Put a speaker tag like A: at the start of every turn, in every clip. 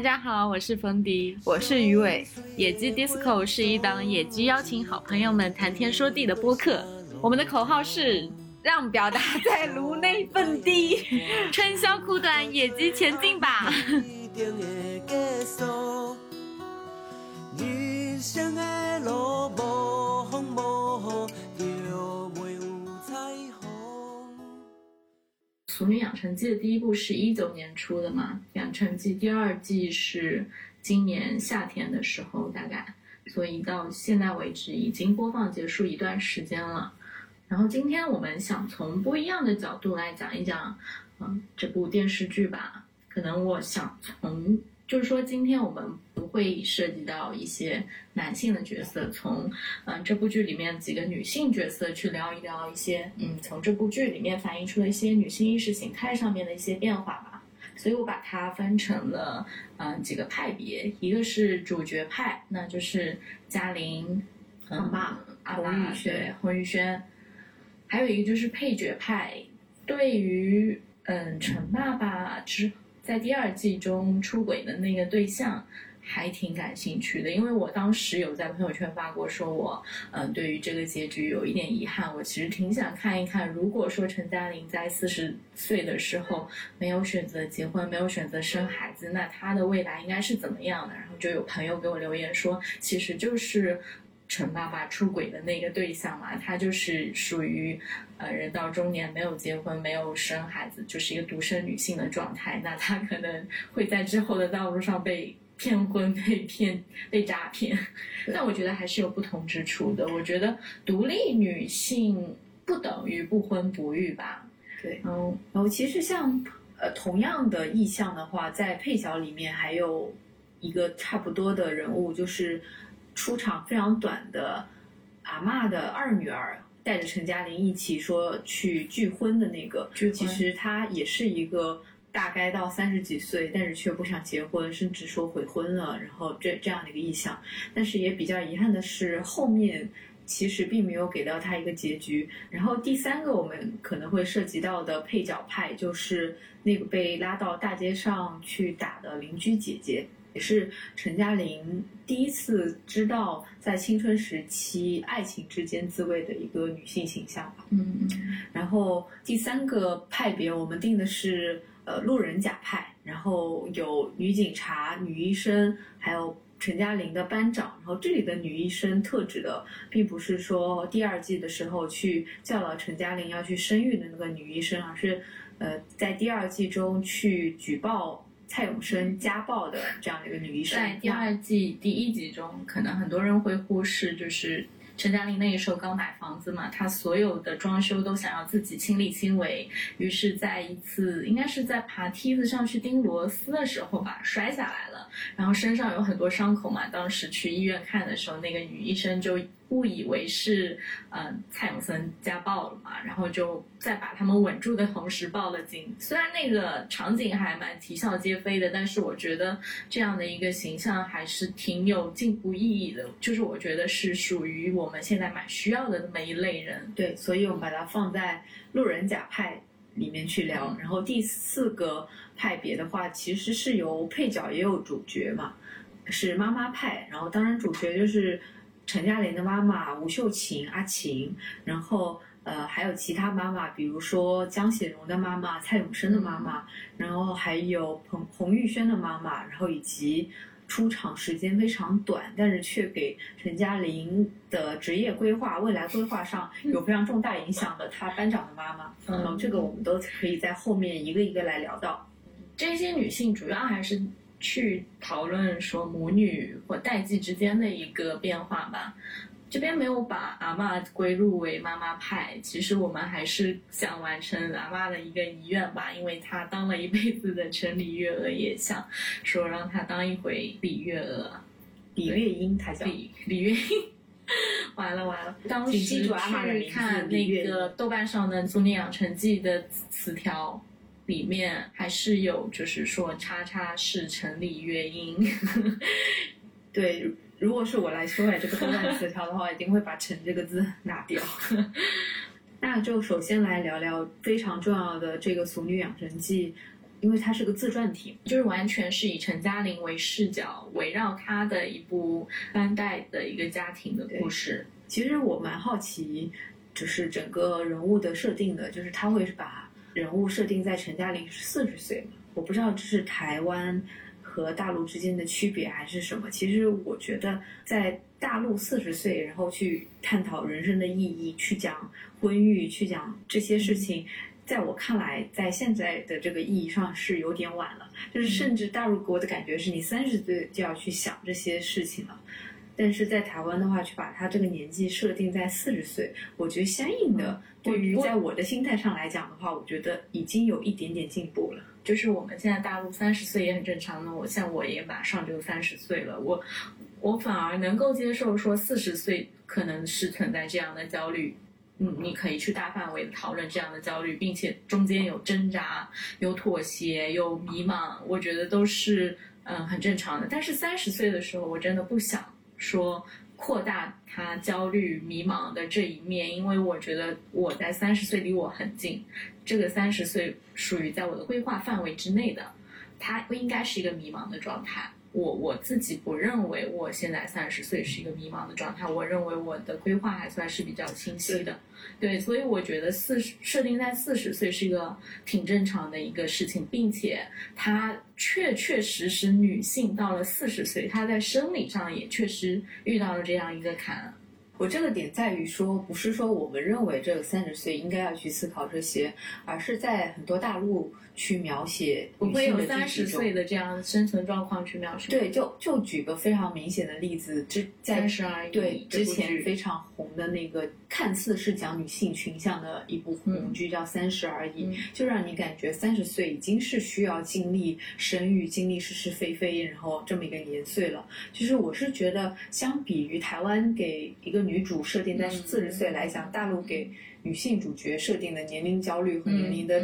A: 大家好，我是冯迪，
B: 我是鱼尾。
A: 野鸡 DISCO 是一档野鸡邀请好朋友们谈天说地的播客。我们的口号是让表达在颅内蹦迪，春宵苦短，野鸡前进吧。《成记》的第一部是一九年出的嘛，《养成记》第二季是今年夏天的时候大概，所以到现在为止已经播放结束一段时间了。然后今天我们想从不一样的角度来讲一讲，嗯，这部电视剧吧。可能我想从。就是说，今天我们不会涉及到一些男性的角色，从嗯这部剧里面几个女性角色去聊一聊一些嗯从这部剧里面反映出的一些女性意识形态上面的一些变化吧。所以我把它分成了嗯几个派别，一个是主角派，那就是嘉玲、
B: 阿爸、
A: 洪宇轩、洪宇轩，还有一个就是配角派，对于嗯陈爸爸之。在第二季中出轨的那个对象，还挺感兴趣的，因为我当时有在朋友圈发过，说我嗯对于这个结局有一点遗憾，我其实挺想看一看，如果说陈嘉玲在四十岁的时候没有选择结婚，没有选择生孩子，那她的未来应该是怎么样的？然后就有朋友给我留言说，其实就是。陈爸爸出轨的那个对象嘛，他就是属于，呃，人到中年没有结婚、没有生孩子，就是一个独生女性的状态。那他可能会在之后的道路上被骗婚、被骗、被诈骗。但我觉得还是有不同之处的。我觉得独立女性不等于不婚不育吧？
B: 对，嗯，然后其实像呃同样的意象的话，在配角里面还有一个差不多的人物，就是。出场非常短的阿嬷的二女儿带着陈嘉玲一起说去拒婚的那个，就其实她也是一个大概到三十几岁，但是却不想结婚，甚至说悔婚了，然后这这样的一个意向。但是也比较遗憾的是，后面其实并没有给到她一个结局。然后第三个我们可能会涉及到的配角派，就是那个被拉到大街上去打的邻居姐姐。也是陈嘉玲第一次知道在青春时期爱情之间滋味的一个女性形象吧。
A: 嗯，
B: 然后第三个派别我们定的是呃路人甲派，然后有女警察、女医生，还有陈嘉玲的班长。然后这里的女医生特指的，并不是说第二季的时候去叫了陈嘉玲要去生育的那个女医生，而是呃在第二季中去举报。蔡永生家暴的这样的一个女医生，
A: 在第二季第一集中，可能很多人会忽视，就是陈嘉玲那个时候刚买房子嘛，她所有的装修都想要自己亲力亲为，于是在一次应该是在爬梯子上去钉螺丝的时候吧，摔下来了，然后身上有很多伤口嘛，当时去医院看的时候，那个女医生就。误以为是嗯蔡永森家暴了嘛，然后就在把他们稳住的同时报了警。虽然那个场景还蛮啼笑皆非的，但是我觉得这样的一个形象还是挺有进步意义的。就是我觉得是属于我们现在蛮需要的那么一类人。
B: 对，所以我们把它放在路人甲派里面去聊。然后第四个派别的话，其实是由配角也有主角嘛，是妈妈派。然后当然主角就是。陈嘉玲的妈妈吴秀琴阿琴，然后呃还有其他妈妈，比如说江显荣的妈妈蔡永生的妈妈，然后还有彭洪玉轩的妈妈，然后以及出场时间非常短，但是却给陈嘉玲的职业规划、未来规划上有非常重大影响的她班长的妈妈。嗯，这个我们都可以在后面一个一个来聊到。
A: 这些女性主要还是。去讨论说母女或代际之间的一个变化吧。这边没有把阿妈归入为妈妈派，其实我们还是想完成阿妈的一个遗愿吧，因为她当了一辈子的城里月娥，也想说让她当一回李月娥，
B: 李月英，她叫
A: 李李月英。完了完了，当时去看那个豆瓣上的《足女养成记》的词条。里面还是有，就是说“叉叉是城里乐音”。
B: 对，如果是我来修改这个豆瓣词条的话，一定会把“陈”这个字拿掉。那就首先来聊聊非常重要的这个《俗女养成记》因为它是个自传体，
A: 就是完全是以陈嘉玲为视角，围绕她的一部三代的一个家庭的故事。
B: 其实我蛮好奇，就是整个人物的设定的，就是他会把人物设定在陈嘉玲是四十岁嘛？我不知道这是台湾和大陆之间的区别还是什么。其实我觉得在大陆四十岁，然后去探讨人生的意义，去讲婚育，去讲这些事情。在我看来，在现在的这个意义上是有点晚了。就是甚至大陆给我的感觉是你三十岁就要去想这些事情了，但是在台湾的话，去把他这个年纪设定在四十岁，我觉得相应的对于在我的心态上来讲的话，我觉得已经有一点点进步了。
A: 就是我们现在大陆三十岁也很正常的，我像我也马上就三十岁了，我我反而能够接受说四十岁可能是存在这样的焦虑。嗯，你可以去大范围的讨论这样的焦虑，并且中间有挣扎、有妥协、有迷茫，我觉得都是嗯很正常的。但是三十岁的时候，我真的不想说扩大他焦虑、迷茫的这一面，因为我觉得我在三十岁离我很近，这个三十岁属于在我的规划范围之内的，他不应该是一个迷茫的状态。我我自己不认为我现在三十岁是一个迷茫的状态，我认为我的规划还算是比较清晰的，对，所以我觉得四十设定在四十岁是一个挺正常的一个事情，并且它确确实实女性到了四十岁，她在生理上也确实遇到了这样一个坎。
B: 我这个点在于说，不是说我们认为这个三十岁应该要去思考这些，而是在很多大陆。去描写
A: 不会有三十岁的这样生存状况去描述。
B: 对，就就举个非常明显的例子，之在对之前非常红的那个看似是讲女性群像的一部红剧叫《三十而已》，就让你感觉三十岁已经是需要经历生育、经历是是非非，然后这么一个年岁了。其实我是觉得，相比于台湾给一个女主设定在四十岁来讲，大陆给。女性主角设定的年龄焦虑和年龄的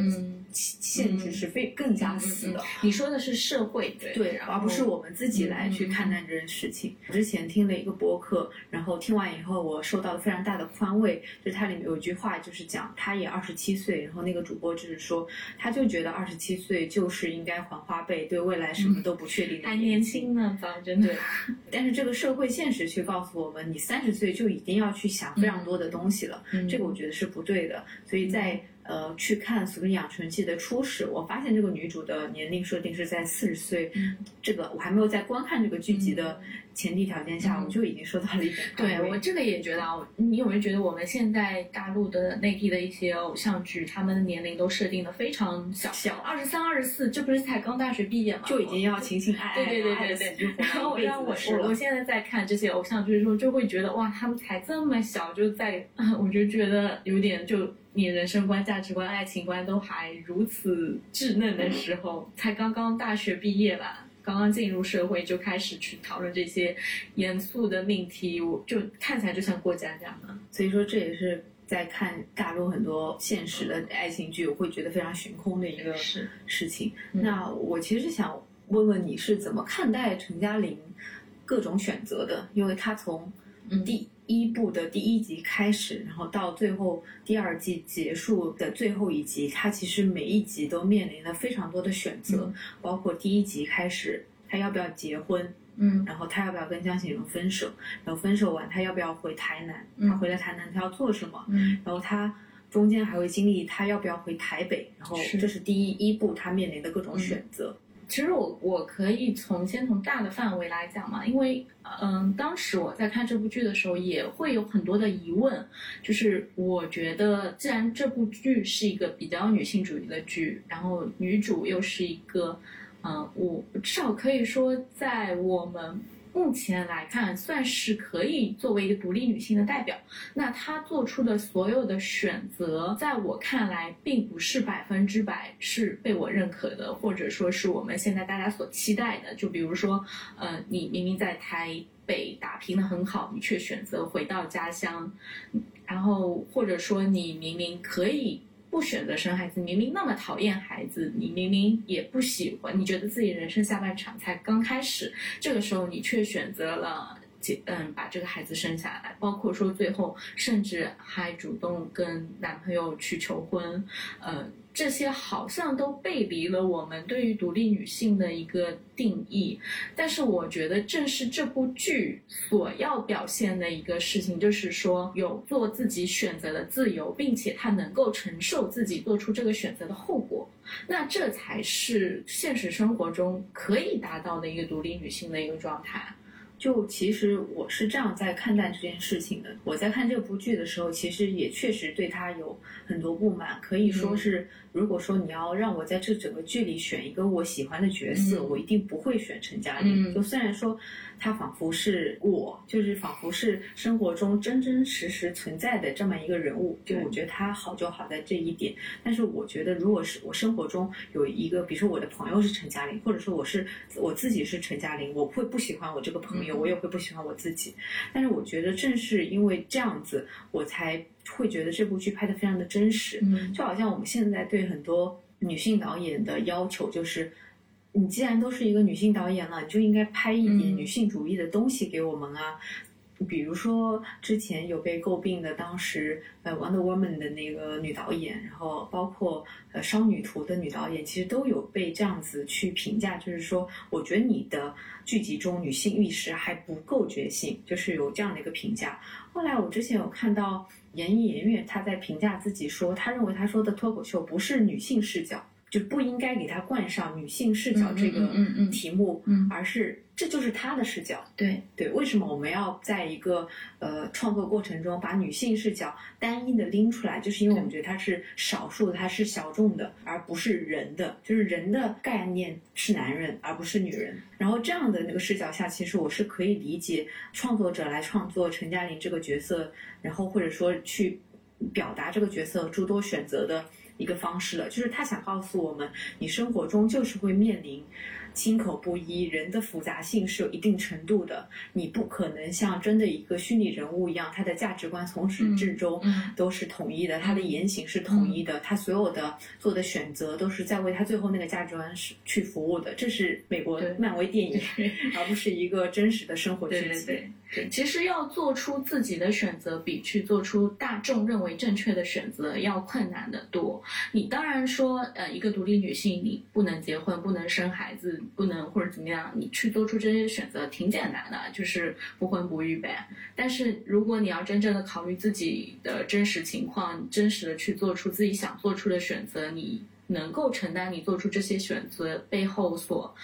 B: 限制是非更加死的。
A: 你说的是社会对
B: 对，而不是我们自己来去看待这件事情。之前听了一个播客，然后听完以后，我受到了非常大的宽慰。就是它里面有一句话，就是讲他也二十七岁，然后那个主播就是说，他就觉得二十七岁就是应该还花呗，对未来什么都不确定，
A: 还年轻呢，早真的。
B: 但是这个社会现实却告诉我们，你三十岁就一定要去想非常多的东西了。这个我觉得是。不对的，所以在呃去看《俗女养成记》的初始，我发现这个女主的年龄设定是在四十岁，这个我还没有在观看这个剧集的。前提条件下，我就已经受到了一点。
A: 对我这个也觉得啊，你有没有觉得我们现在大陆的内地的一些偶像剧，他们的年龄都设定的非常小，小二十三、二十四，这不是才刚大学毕业吗？
B: 就已经要情情爱爱，
A: 对对对对对。然后让我我我现在在看这些偶像剧的时候，就会觉得哇，他们才这么小，就在，我就觉得有点就你人生观、价值观、爱情观都还如此稚嫩的时候，才刚刚大学毕业吧。刚刚进入社会就开始去讨论这些严肃的命题，我就看起来就像过家家嘛。
B: 所以说这也是在看大陆很多现实的爱情剧，我会觉得非常悬空的一个事情。那我其实想问问你是怎么看待陈嘉玲各种选择的？因为她从第一部的第一集开始，然后到最后第二季结束的最后一集，他其实每一集都面临了非常多的选择，包括第一集开始他要不要结婚，
A: 嗯，
B: 然后他要不要跟江启荣分手，然后分手完他要不要回台南，他回了台南他要做什么，
A: 嗯，
B: 然后他中间还会经历他要不要回台北，然后这是第一一部他面临的各种选择。
A: 其实我我可以从先从大的范围来讲嘛，因为嗯，当时我在看这部剧的时候也会有很多的疑问，就是我觉得既然这部剧是一个比较女性主义的剧，然后女主又是一个，嗯，我至少可以说在我们。目前来看，算是可以作为一个独立女性的代表。那她做出的所有的选择，在我看来，并不是百分之百是被我认可的，或者说是我们现在大家所期待的。就比如说，呃，你明明在台北打拼的很好，你却选择回到家乡，然后或者说你明明可以。不选择生孩子，明明那么讨厌孩子，你明明也不喜欢，你觉得自己人生下半场才刚开始，这个时候你却选择了。嗯把这个孩子生下来，包括说最后甚至还主动跟男朋友去求婚，呃，这些好像都背离了我们对于独立女性的一个定义。但是我觉得正是这部剧所要表现的一个事情，就是说有做自己选择的自由，并且她能够承受自己做出这个选择的后果。那这才是现实生活中可以达到的一个独立女性的一个状态。
B: 就其实我是这样在看待这件事情的。我在看这部剧的时候，其实也确实对他有很多不满。可以说是，如果说你要让我在这整个剧里选一个我喜欢的角色，
A: 嗯
B: 我一定不会选陈嘉玲。
A: 嗯
B: 就虽然说她仿佛是我，就是仿佛是生活中真真实实存在的这么一个人物。就我觉得他好就好在这一点。但是我觉得，如果是我生活中有一个，比如说我的朋友是陈嘉玲，或者说我是我自己是陈嘉玲，我会不喜欢我这个朋友，
A: 嗯
B: 我也会不喜欢我自己。但是我觉得正是因为这样子，我才会觉得这部剧拍的非常的真实。
A: 嗯
B: 就好像我们现在对很多女性导演的要求就是。你既然都是一个女性导演了，你就应该拍一点
A: 嗯
B: 女性主义的东西给我们啊。比如说之前有被诟病的，当时呃《Wonder Woman》的那个女导演，然后包括呃《少女图》的女导演，其实都有被这样子去评价，就是说，我觉得你的剧集中女性意识还不够觉醒，就是有这样的一个评价。后来我之前有看到严艺颜悦她在评价自己说，她认为她说的脱口秀不是女性视角，就不应该给他冠上女性视角这个
A: 嗯嗯嗯嗯
B: 题目，
A: 嗯
B: 而是这就是他的视角。
A: 对，
B: 对，为什么我们要在一个呃创作过程中把女性视角单一的拎出来？就是因为我们觉得它是少数的，它是小众的，而不是人的。就是人的概念是男人，而不是女人。然后这样的那个视角下，其实我是可以理解创作者来创作陈嘉玲这个角色，然后或者说去表达这个角色诸多选择的一个方式了。就是他想告诉我们，你生活中就是会面临。心口不一，人的复杂性是有一定程度的，你不可能像真的一个虚拟人物一样，他的价值观从始至终
A: 嗯
B: 都是统一的，他的言行是统一的，他所有的做的选择都是在为他最后那个价值观是去服务的。这是美国漫威电影，而不是一个真实的生活剧情。
A: 对对对，其实要做出自己的选择，比去做出大众认为正确的选择要困难得多。你当然说，呃，一个独立女性，你不能结婚，不能生孩子，不能或者怎么样，你去做出这些选择挺简单的，就是不婚不育呗。但是如果你要真正的考虑自己的真实情况，真实的去做出自己想做出的选择，你能够承担你做出这些选择背后所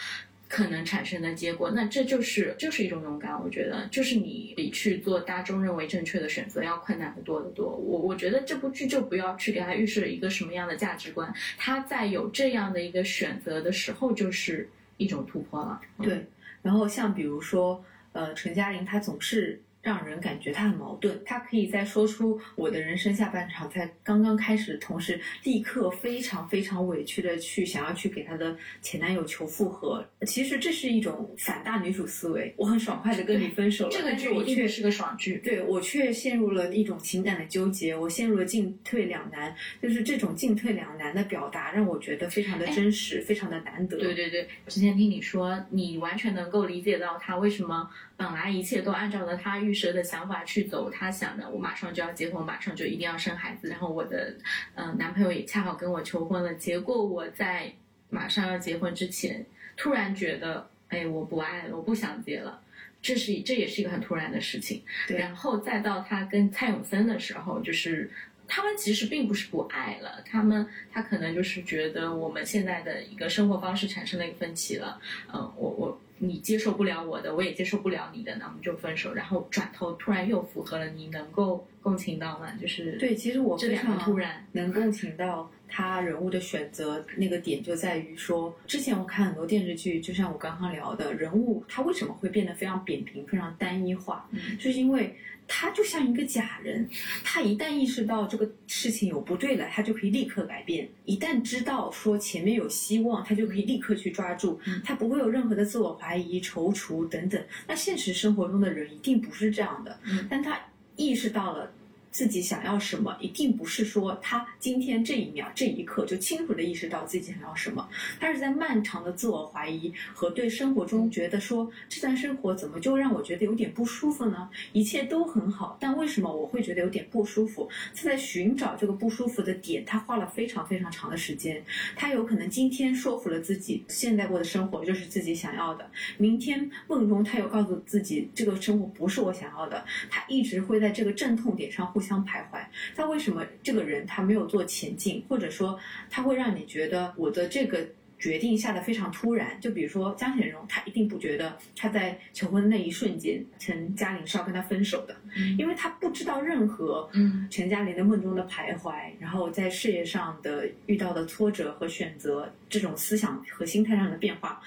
A: 可能产生的结果，那这就是就是一种勇敢。我觉得，就是你比去做大众认为正确的选择要困难的多得多。我我觉得这部剧就不要去给他预设一个什么样的价值观，他在有这样的一个选择的时候，就是一种突破了。
B: 对，然后像比如说，呃，陈嘉玲她总是让人感觉他很矛盾，他可以在说出我的人生下半场才刚刚开始的同时，立刻非常非常委屈的去想要去给她的前男友求复合。其实这是一种反大女主思维，我很爽快的跟你分手了，
A: 这个
B: 剧我却
A: 剧一定是个爽剧。
B: 对我却陷入了一种情感的纠结，我陷入了进退两难，就是这种进退两难的表达让我觉得非常的真实，非常的难得。
A: 对对对，之前听你说，你完全能够理解到他为什么本来一切都按照了他预设的想法去走，他想的我马上就要结婚，马上就一定要生孩子，然后我的呃男朋友也恰好跟我求婚了，结果我在马上要结婚之前，突然觉得，哎，我不爱了，我不想结了。这是这也是一个很突然的事情，
B: 对。
A: 然后再到他跟蔡永森的时候，就是他们其实并不是不爱了，他们他可能就是觉得我们现在的一个生活方式产生了一个分歧了，嗯，我我你接受不了我的，我也接受不了你的，那我们就分手。然后转头突然又符合了，你能够共情到吗？就是
B: 对，其实我非常
A: 突然，
B: 能共情到他人物的选择，那个点就在于说，之前我看很多电视剧，就像我刚刚聊的，人物他为什么会变得非常扁平、非常单一化，
A: 嗯
B: 就是因为他就像一个假人，他一旦意识到这个事情有不对了，他就可以立刻改变；一旦知道说前面有希望，他就可以立刻去抓住，
A: 嗯
B: 他不会有任何的自我怀疑、踌躇等等。那现实生活中的人一定不是这样的，
A: 嗯
B: 但他意识到了。自己想要什么，一定不是说他今天这一秒这一刻就清楚的意识到自己想要什么，他是在漫长的自我怀疑和对生活中觉得说这段生活怎么就让我觉得有点不舒服呢？一切都很好，但为什么我会觉得有点不舒服？他在寻找这个不舒服的点，他花了非常非常长的时间。他有可能今天说服了自己，现在过的生活就是自己想要的，明天梦中他又告诉自己这个生活不是我想要的，他一直会在这个阵痛点上。相徘徊，他为什么这个人他没有做前进，或者说他会让你觉得我的这个决定下的非常突然？就比如说江显荣，他一定不觉得他在求婚的那一瞬间陈嘉玲是要跟他分手的，因为他不知道任何嗯陈嘉玲的梦中的徘徊，然后在事业上的遇到的挫折和选择这种思想和心态上的变化，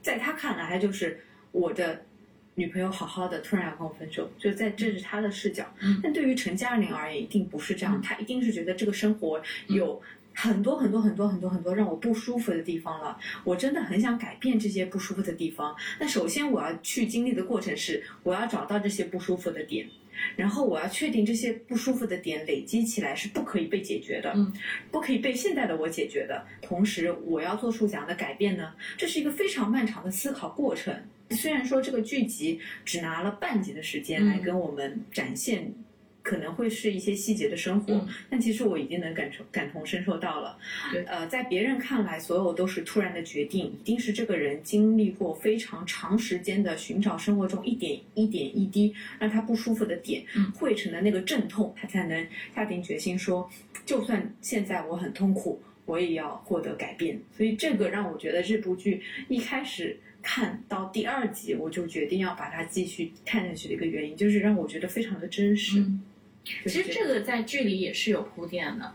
B: 在他看来就是我的。女朋友好好的，突然要跟我分手，就在这是他的视角。但对于陈嘉玲而言，一定不是这样。他一定是觉得这个生活有很多很多很多很多很多让我不舒服的地方了。我真的很想改变这些不舒服的地方。那首先我要去经历的过程是，我要找到这些不舒服的点，然后我要确定这些不舒服的点累积起来是不可以被解决的，嗯不可以被现在的我解决的。同时，我要做出怎样的改变呢？这是一个非常漫长的思考过程。虽然说这个剧集只拿了半集的时间来跟我们展现，可能会是一些细节的生活，但其实我已经能感受、感同身受到了。呃，在别人看来，所有都是突然的决定，一定是这个人经历过非常长时间的寻找生活中一点一点一滴让他不舒服的点，汇成的那个阵痛，他才能下定决心说，就算现在我很痛苦，我也要获得改变。所以这个让我觉得这部剧一开始。看到第二集，我就决定要把它继续看下去的一个原因，就是让我觉得非常的真实。
A: 其实这个在剧里也是有铺垫的。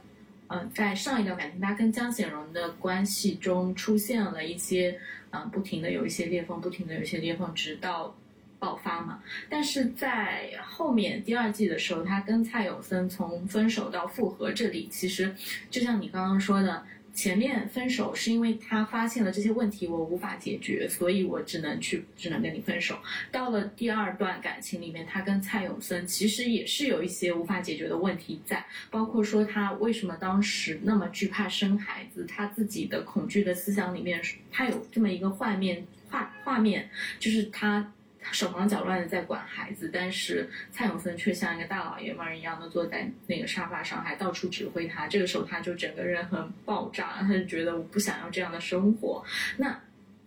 A: 嗯，在上一段感情，他跟江显荣的关系中出现了一些，嗯，不停的有一些裂缝，不停的有一些裂缝，直到爆发嘛。但是在后面第二季的时候，他跟蔡有森从分手到复合，这里其实就像你刚刚说的。前面分手是因为他发现了这些问题我无法解决，所以我只能去只能跟你分手。到了第二段感情里面，他跟蔡永森其实也是有一些无法解决的问题在，包括说他为什么当时那么惧怕生孩子，他自己的恐惧的思想里面，他有这么一个画面画画面，就是他。手忙脚乱的在管孩子，但是蔡永森却像一个大老爷们儿一样的坐在那个沙发上，还到处指挥他。这个时候他就整个人很爆炸，他就觉得我不想要这样的生活。那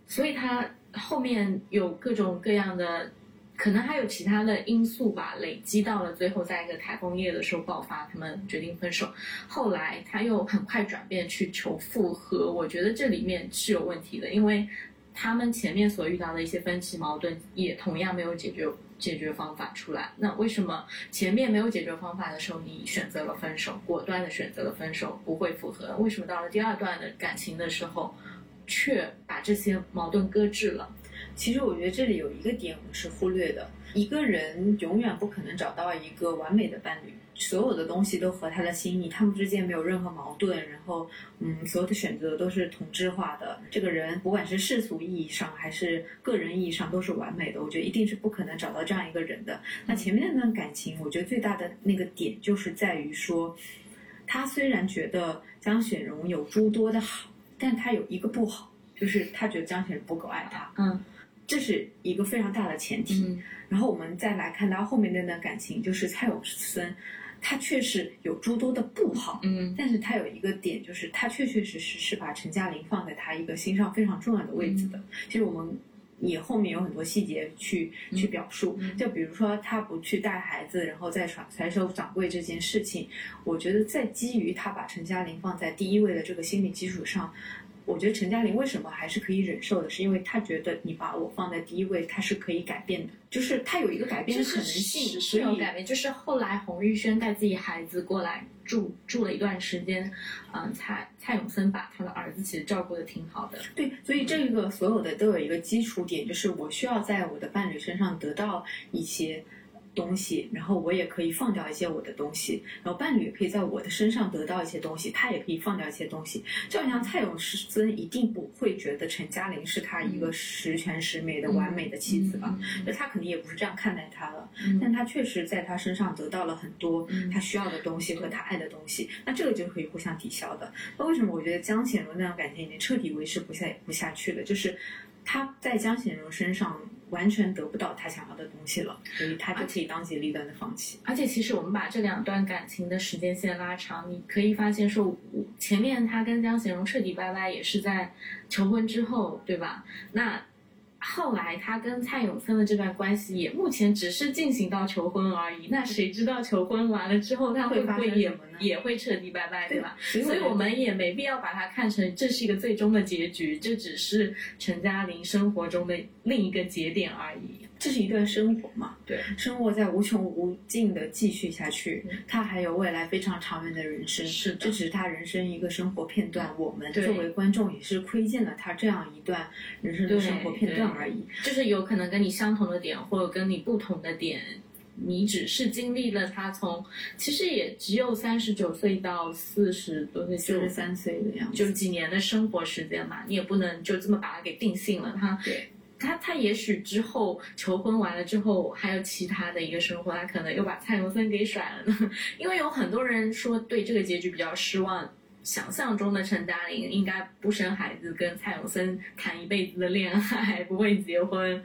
A: 所以他后面有各种各样的，可能还有其他的因素吧，累积到了最后，在一个台风夜的时候爆发，他们决定分手。后来他又很快转变去求复合，我觉得这里面是有问题的，因为。他们前面所遇到的一些分歧矛盾，也同样没有解决解决方法出来。那为什么前面没有解决方法的时候，你选择了分手，果断的选择了分手，不会复合？为什么到了第二段的感情的时候，却把这些矛盾搁置了？
B: 其实我觉得这里有一个点我们是忽略的：一个人永远不可能找到一个完美的伴侣。所有的东西都合他的心意，他们之间没有任何矛盾，然后，嗯，所有的选择都是同质化的。这个人不管是世俗意义上还是个人意义上都是完美的，我觉得一定是不可能找到这样一个人的。那前面那段感情，我觉得最大的那个点就是在于说，他虽然觉得江雪荣有诸多的好，但他有一个不好，就是他觉得江雪荣不够爱他。
A: 嗯。
B: 这是一个非常大的前提，然后我们再来看到后面那段感情，就是蔡永森，他确实有诸多的不好，
A: 嗯，
B: 但是他有一个点，就是他确确实实是把陈嘉玲放在他一个心上非常重要的位置的。其实我们也后面有很多细节去去表述，就比如说他不去带孩子，然后再甩甩手掌柜这件事情，我觉得在基于他把陈嘉玲放在第一位的这个心理基础上。我觉得陈嘉玲为什么还是可以忍受的，是因为她觉得你把我放在第一位，她是可以改变的，就是她有一个改变的可能性，
A: 是有改变。就是后来洪玉轩带自己孩子过来住住了一段时间，嗯，蔡蔡永森把他的儿子其实照顾的挺好的。
B: 对，所以这个所有的都有一个基础点，就是我需要在我的伴侣身上得到一些。东西，然后我也可以放掉一些我的东西，然后伴侣也可以在我的身上得到一些东西，他也可以放掉一些东西。就好像蔡永森一定不会觉得陈嘉玲是他一个十全十美的完美的妻子吧？那他肯定也不是这样看待她的，但他确实在他身上得到了很多他需要的东西和他爱的东西，那这个就可以互相抵消的。那为什么我觉得江显荣那段感情已经彻底维持不下不下去了，就是他在江显荣身上。完全得不到他想要的东西了，所以他就可以当机立断的放弃。
A: 而且，其实我们把这两段感情的时间线拉长，你可以发现，说前面他跟江贤荣彻底拜拜，也是在求婚之后，对吧？那。后来他跟蔡永森的这段关系也目前只是进行到求婚而已，那谁知道求婚完了之后他会不会也也会彻底拜拜，对吧？所以我们也没必要把它看成这是一个最终的结局，这只是陈嘉玲生活中的另一个节点而已。
B: 这是一段生活嘛？
A: 对，
B: 生活在无穷无尽的继续下去，他还有未来非常长远的人生。
A: 是的，
B: 这只是他人生一个生活片段。我们作为观众也是窥见了他这样一段人生的生活片段而已。
A: 就是有可能跟你相同的点，或者跟你不同的点，你只是经历了他从其实也只有三十九岁到四十多岁，
B: 四十三岁的样子，
A: 就几年的生活时间嘛，你也不能就这么把它给定性了。他
B: 对。
A: 他他也许之后求婚完了之后还有其他的一个生活，他可能又把蔡永森给甩了呢。因为有很多人说对这个结局比较失望，想象中的陈嘉玲应该不生孩子，跟蔡永森谈一辈子的恋爱，不会结婚。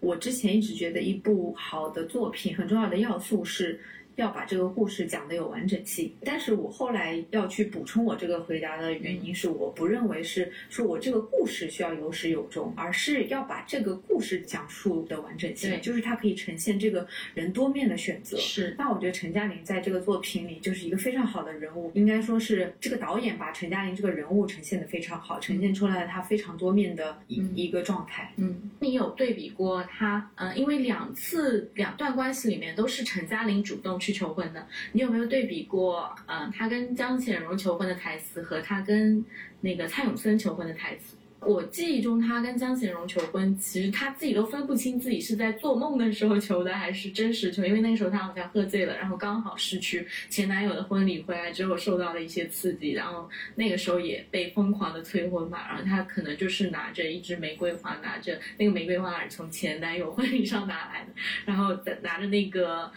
B: 我之前一直觉得一部好的作品很重要的要素是。要把这个故事讲得有完整性，但是我后来要去补充我这个回答的原因是，我不认为是说我这个故事需要有始有终，而是要把这个故事讲述的完整性，就是它可以呈现这个人多面的选择。
A: 是，
B: 那我觉得陈嘉玲在这个作品里就是一个非常好的人物，应该说是这个导演把陈嘉玲这个人物呈现的非常好，呈现出来了她非常多面的一一个状态。
A: 嗯，你有对比过她？嗯，因为两次两段关系里面都是陈嘉玲主动去。去求婚的，你有没有对比过？嗯，他跟江显荣求婚的台词和他跟那个蔡永森求婚的台词？我记忆中，他跟江贤荣求婚，其实他自己都分不清自己是在做梦的时候求的，还是真实求。因为那个时候他好像喝醉了，然后刚好失去前男友的婚礼回来之后，受到了一些刺激，然后那个时候也被疯狂的催婚嘛。然后他可能就是拿着一支玫瑰花，拿着那个玫瑰花是从前男友婚礼上拿来的，然后拿着那个。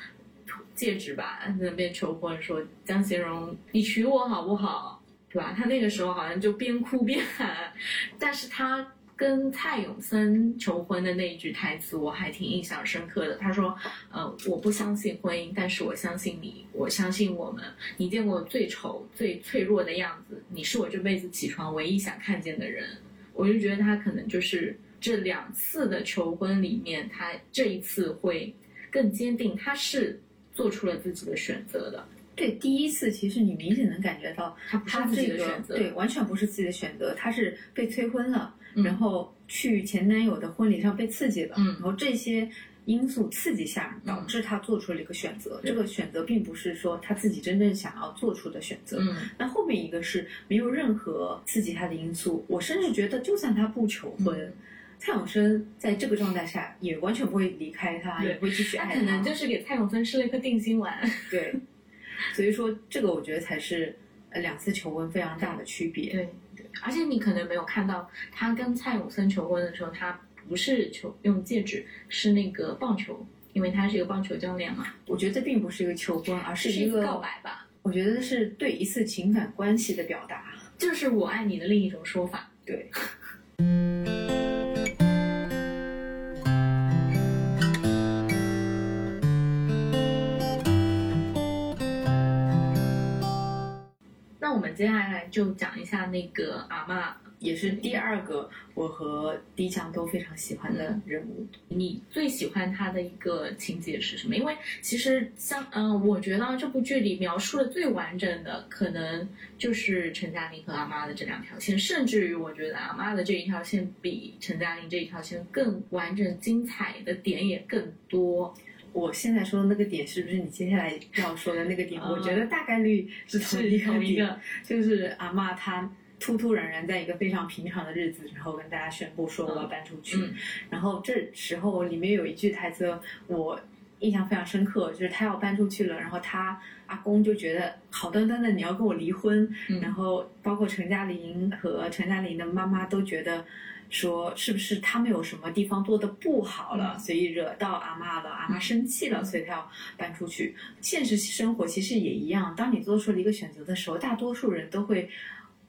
A: 戒指吧，那边求婚，说江贤荣，你娶我好不好？对吧？他那个时候好像就边哭边喊。但是他跟蔡永森求婚的那一句台词，我还挺印象深刻的。他说：“呃，我不相信婚姻，但是我相信你，我相信我们。你见过最丑、最脆弱的样子，你是我这辈子起床唯一想看见的人。”我就觉得他可能就是这两次的求婚里面，他这一次会更坚定，他是。做出了自己的选择的，
B: 对，第一次其实你明显能感觉到
A: 他不是自己的选择，
B: 对，完全不是自己的选择，他是被催婚了，然后去前男友的婚礼上被刺激了，然后这些因素刺激下导致他做出了一个选择，这个选择并不是说他自己真正想要做出的选择。
A: 嗯，
B: 那后面一个是没有任何刺激他的因素，我甚至觉得就算他不求婚。蔡永森在这个状态下也完全不会离开他，也不会继续爱他。
A: 可能就是给蔡永森吃了一颗定心丸。
B: 对，所以说这个我觉得才是呃两次求婚非常大的区别。
A: 对对，而且你可能没有看到他跟蔡永森求婚的时候，他不是求用戒指，是那个棒球，因为他是一个棒球教练嘛。
B: 我觉得这并不是一个求婚，而是一个
A: 告白吧。
B: 我觉得是对一次情感关系的表达，
A: 就是我爱你的另一种说法。
B: 对。
A: 接下来就讲一下那个阿妈，
B: 也是第二个我和迪强都非常喜欢的人物。
A: 你最喜欢他的一个情节是什么？因为其实像嗯，我觉得这部剧里描述的最完整的，可能就是陈嘉玲和阿妈的这两条线，甚至于我觉得阿妈的这一条线比陈嘉玲这一条线更完整、精彩的点也更多。
B: 我现在说的那个点是不是你接下来要说的那个点？我觉得大概率是同一个点，就是阿妈她突突然然在一个非常平常的日子，然后跟大家宣布说我要搬出去，然后这时候里面有一句台词，我印象非常深刻，就是她要搬出去了，然后她阿公就觉得好端端的你要跟我离婚，
A: 嗯
B: 然后包括陈嘉玲和陈嘉玲的妈妈都觉得。说是不是他们有什么地方做的不好了，所以惹到阿妈了，阿妈生气了，所以他要搬出去。现实生活其实也一样，当你做出了一个选择的时候，大多数人都会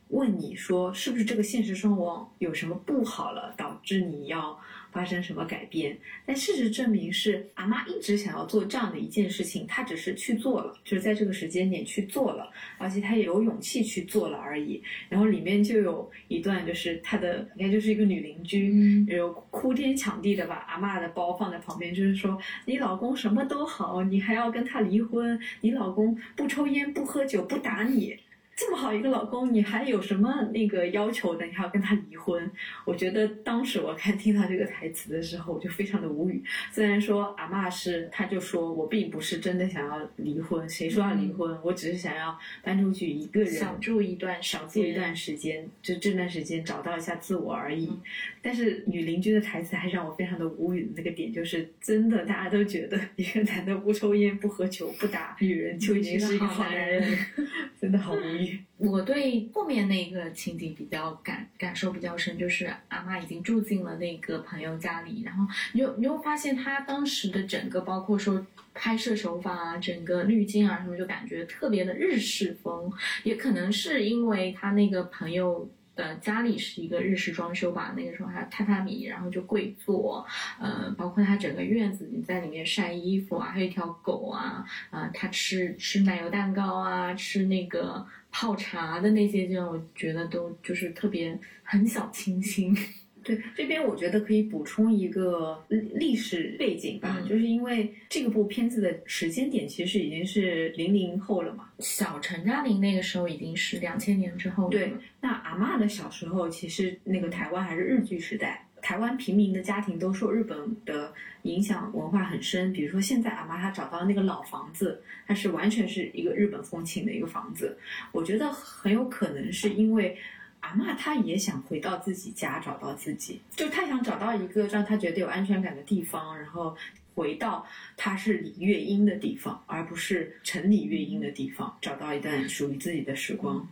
B: 问你说，是不是这个现实生活有什么不好了，导致你要发生什么改变？但事实证明是阿妈一直想要做这样的一件事情，她只是去做了，就是在这个时间点去做了，而且她也有勇气去做了而已。然后里面就有一段，就是她的应该就是一个女邻居，
A: 嗯
B: 有哭天抢地的把阿嬷的包放在旁边，就是说你老公什么都好，你还要跟他离婚？你老公不抽烟不喝酒不打你，这么好一个老公，你还有什么那个要求的？你还要跟他离婚？我觉得当时我看听到这个台词的时候，我就非常的无语。虽然说阿嬷是，她就说我并不是真的想要离婚，谁说要离婚？我只是想要搬出去一个人，
A: 少住一段
B: 少住一段时间，就这段时间找到一下自我而已。
A: 嗯
B: 但是女邻居的台词还让我非常的无语的那个点，就是真的大家都觉得一个男的不抽烟、不喝酒、不打女人就已经是一个好男人，真的好无语。
A: 我对后面那个情景比较感感受比较深，就是阿妈已经住进了那个朋友家里，然后你就你会发现她当时的整个，包括说拍摄手法啊，整个滤镜啊什么，就感觉特别的日式风，也可能是因为他那个朋友。的家里是一个日式装修吧，那个时候还有榻榻米，然后就跪坐，呃，包括他整个院子，你在里面晒衣服啊，还有一条狗啊，啊、他吃吃奶油蛋糕啊，吃那个泡茶的那些，这种我觉得都就是特别很小清新。
B: 对，这边我觉得可以补充一个历历史背景吧，
A: 嗯
B: 就是因为这个部片子的时间点其实已经是零零后了嘛。
A: 小陈嘉玲那个时候已经是两千年之后了，
B: 对，那阿嬷的小时候，其实那个台湾还是日剧时代，台湾平民的家庭都受日本的影响，文化很深。比如说现在阿妈她找到那个老房子，它是完全是一个日本风情的一个房子，我觉得很有可能是因为。阿嬷她也想回到自己家，找到自己，就她想找到一个让她觉得有安全感的地方，然后回到她是李月英的地方，而不是陈李月英的地方，找到一段属于自己的时光。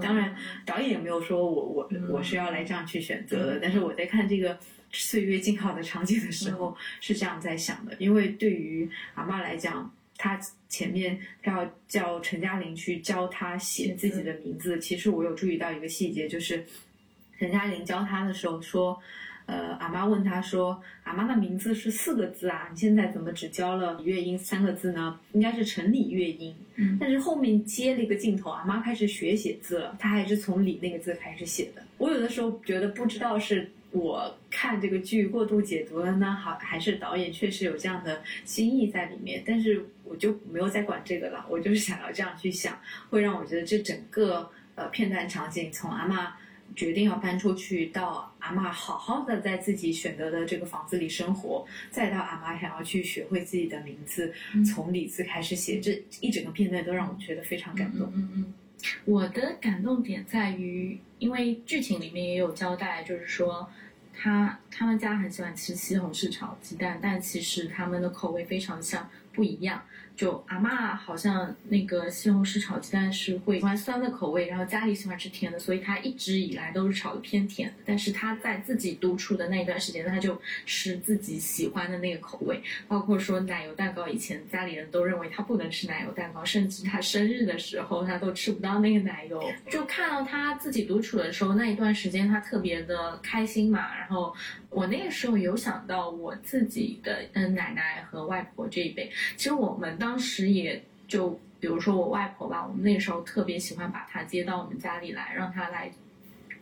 B: 当然，导演也没有说我我
A: 嗯。
B: 我是要来这样去选择的，但是我在看这个岁月静好的场景的时
A: 嗯。
B: 候是这样在想的，因为对于阿嬷来讲，她前面她要叫陈嘉玲去教她写自己的名字，其实我有注意到一个细节，就是陈嘉玲教她的时候说。呃，阿妈问他说：“阿妈的名字是四个字啊，你现在怎么只教了李月英三个字呢？应该是陈李月英。”
A: 嗯
B: 但是后面接了一个镜头，阿妈开始学写字了，她还是从李那个字开始写的。我有的时候觉得不知道是我看这个剧过度解读了呢，好还是导演确实有这样的心意在里面，但是我就没有再管这个了，我就是想要这样去想，会让我觉得这整个呃片段场景从阿妈。决定要搬出去，到阿妈好好的在自己选择的这个房子里生活，再到阿妈想要去学会自己的名字，
A: 嗯
B: 从李字开始写，这一整个片段都让我觉得非常感动。
A: 嗯嗯嗯，我的感动点在于，因为剧情里面也有交代，就是说他他们家很喜欢吃西红柿炒鸡蛋，但其实他们的口味非常像，不一样。就阿嬷好像那个西红柿炒鸡蛋是会喜欢酸的口味，然后家里喜欢吃甜的，所以她一直以来都是炒的偏甜。但是她在自己独处的那一段时间，她就吃自己喜欢的那个口味，包括说奶油蛋糕，以前家里人都认为她不能吃奶油蛋糕，甚至她生日的时候她都吃不到那个奶油。就看到她自己独处的时候那一段时间，她特别的开心嘛。然后我那个时候有想到我自己的嗯奶奶和外婆这一辈，其实我们当时也就比如说我外婆吧，我们那时候特别喜欢把她接到我们家里来，让她来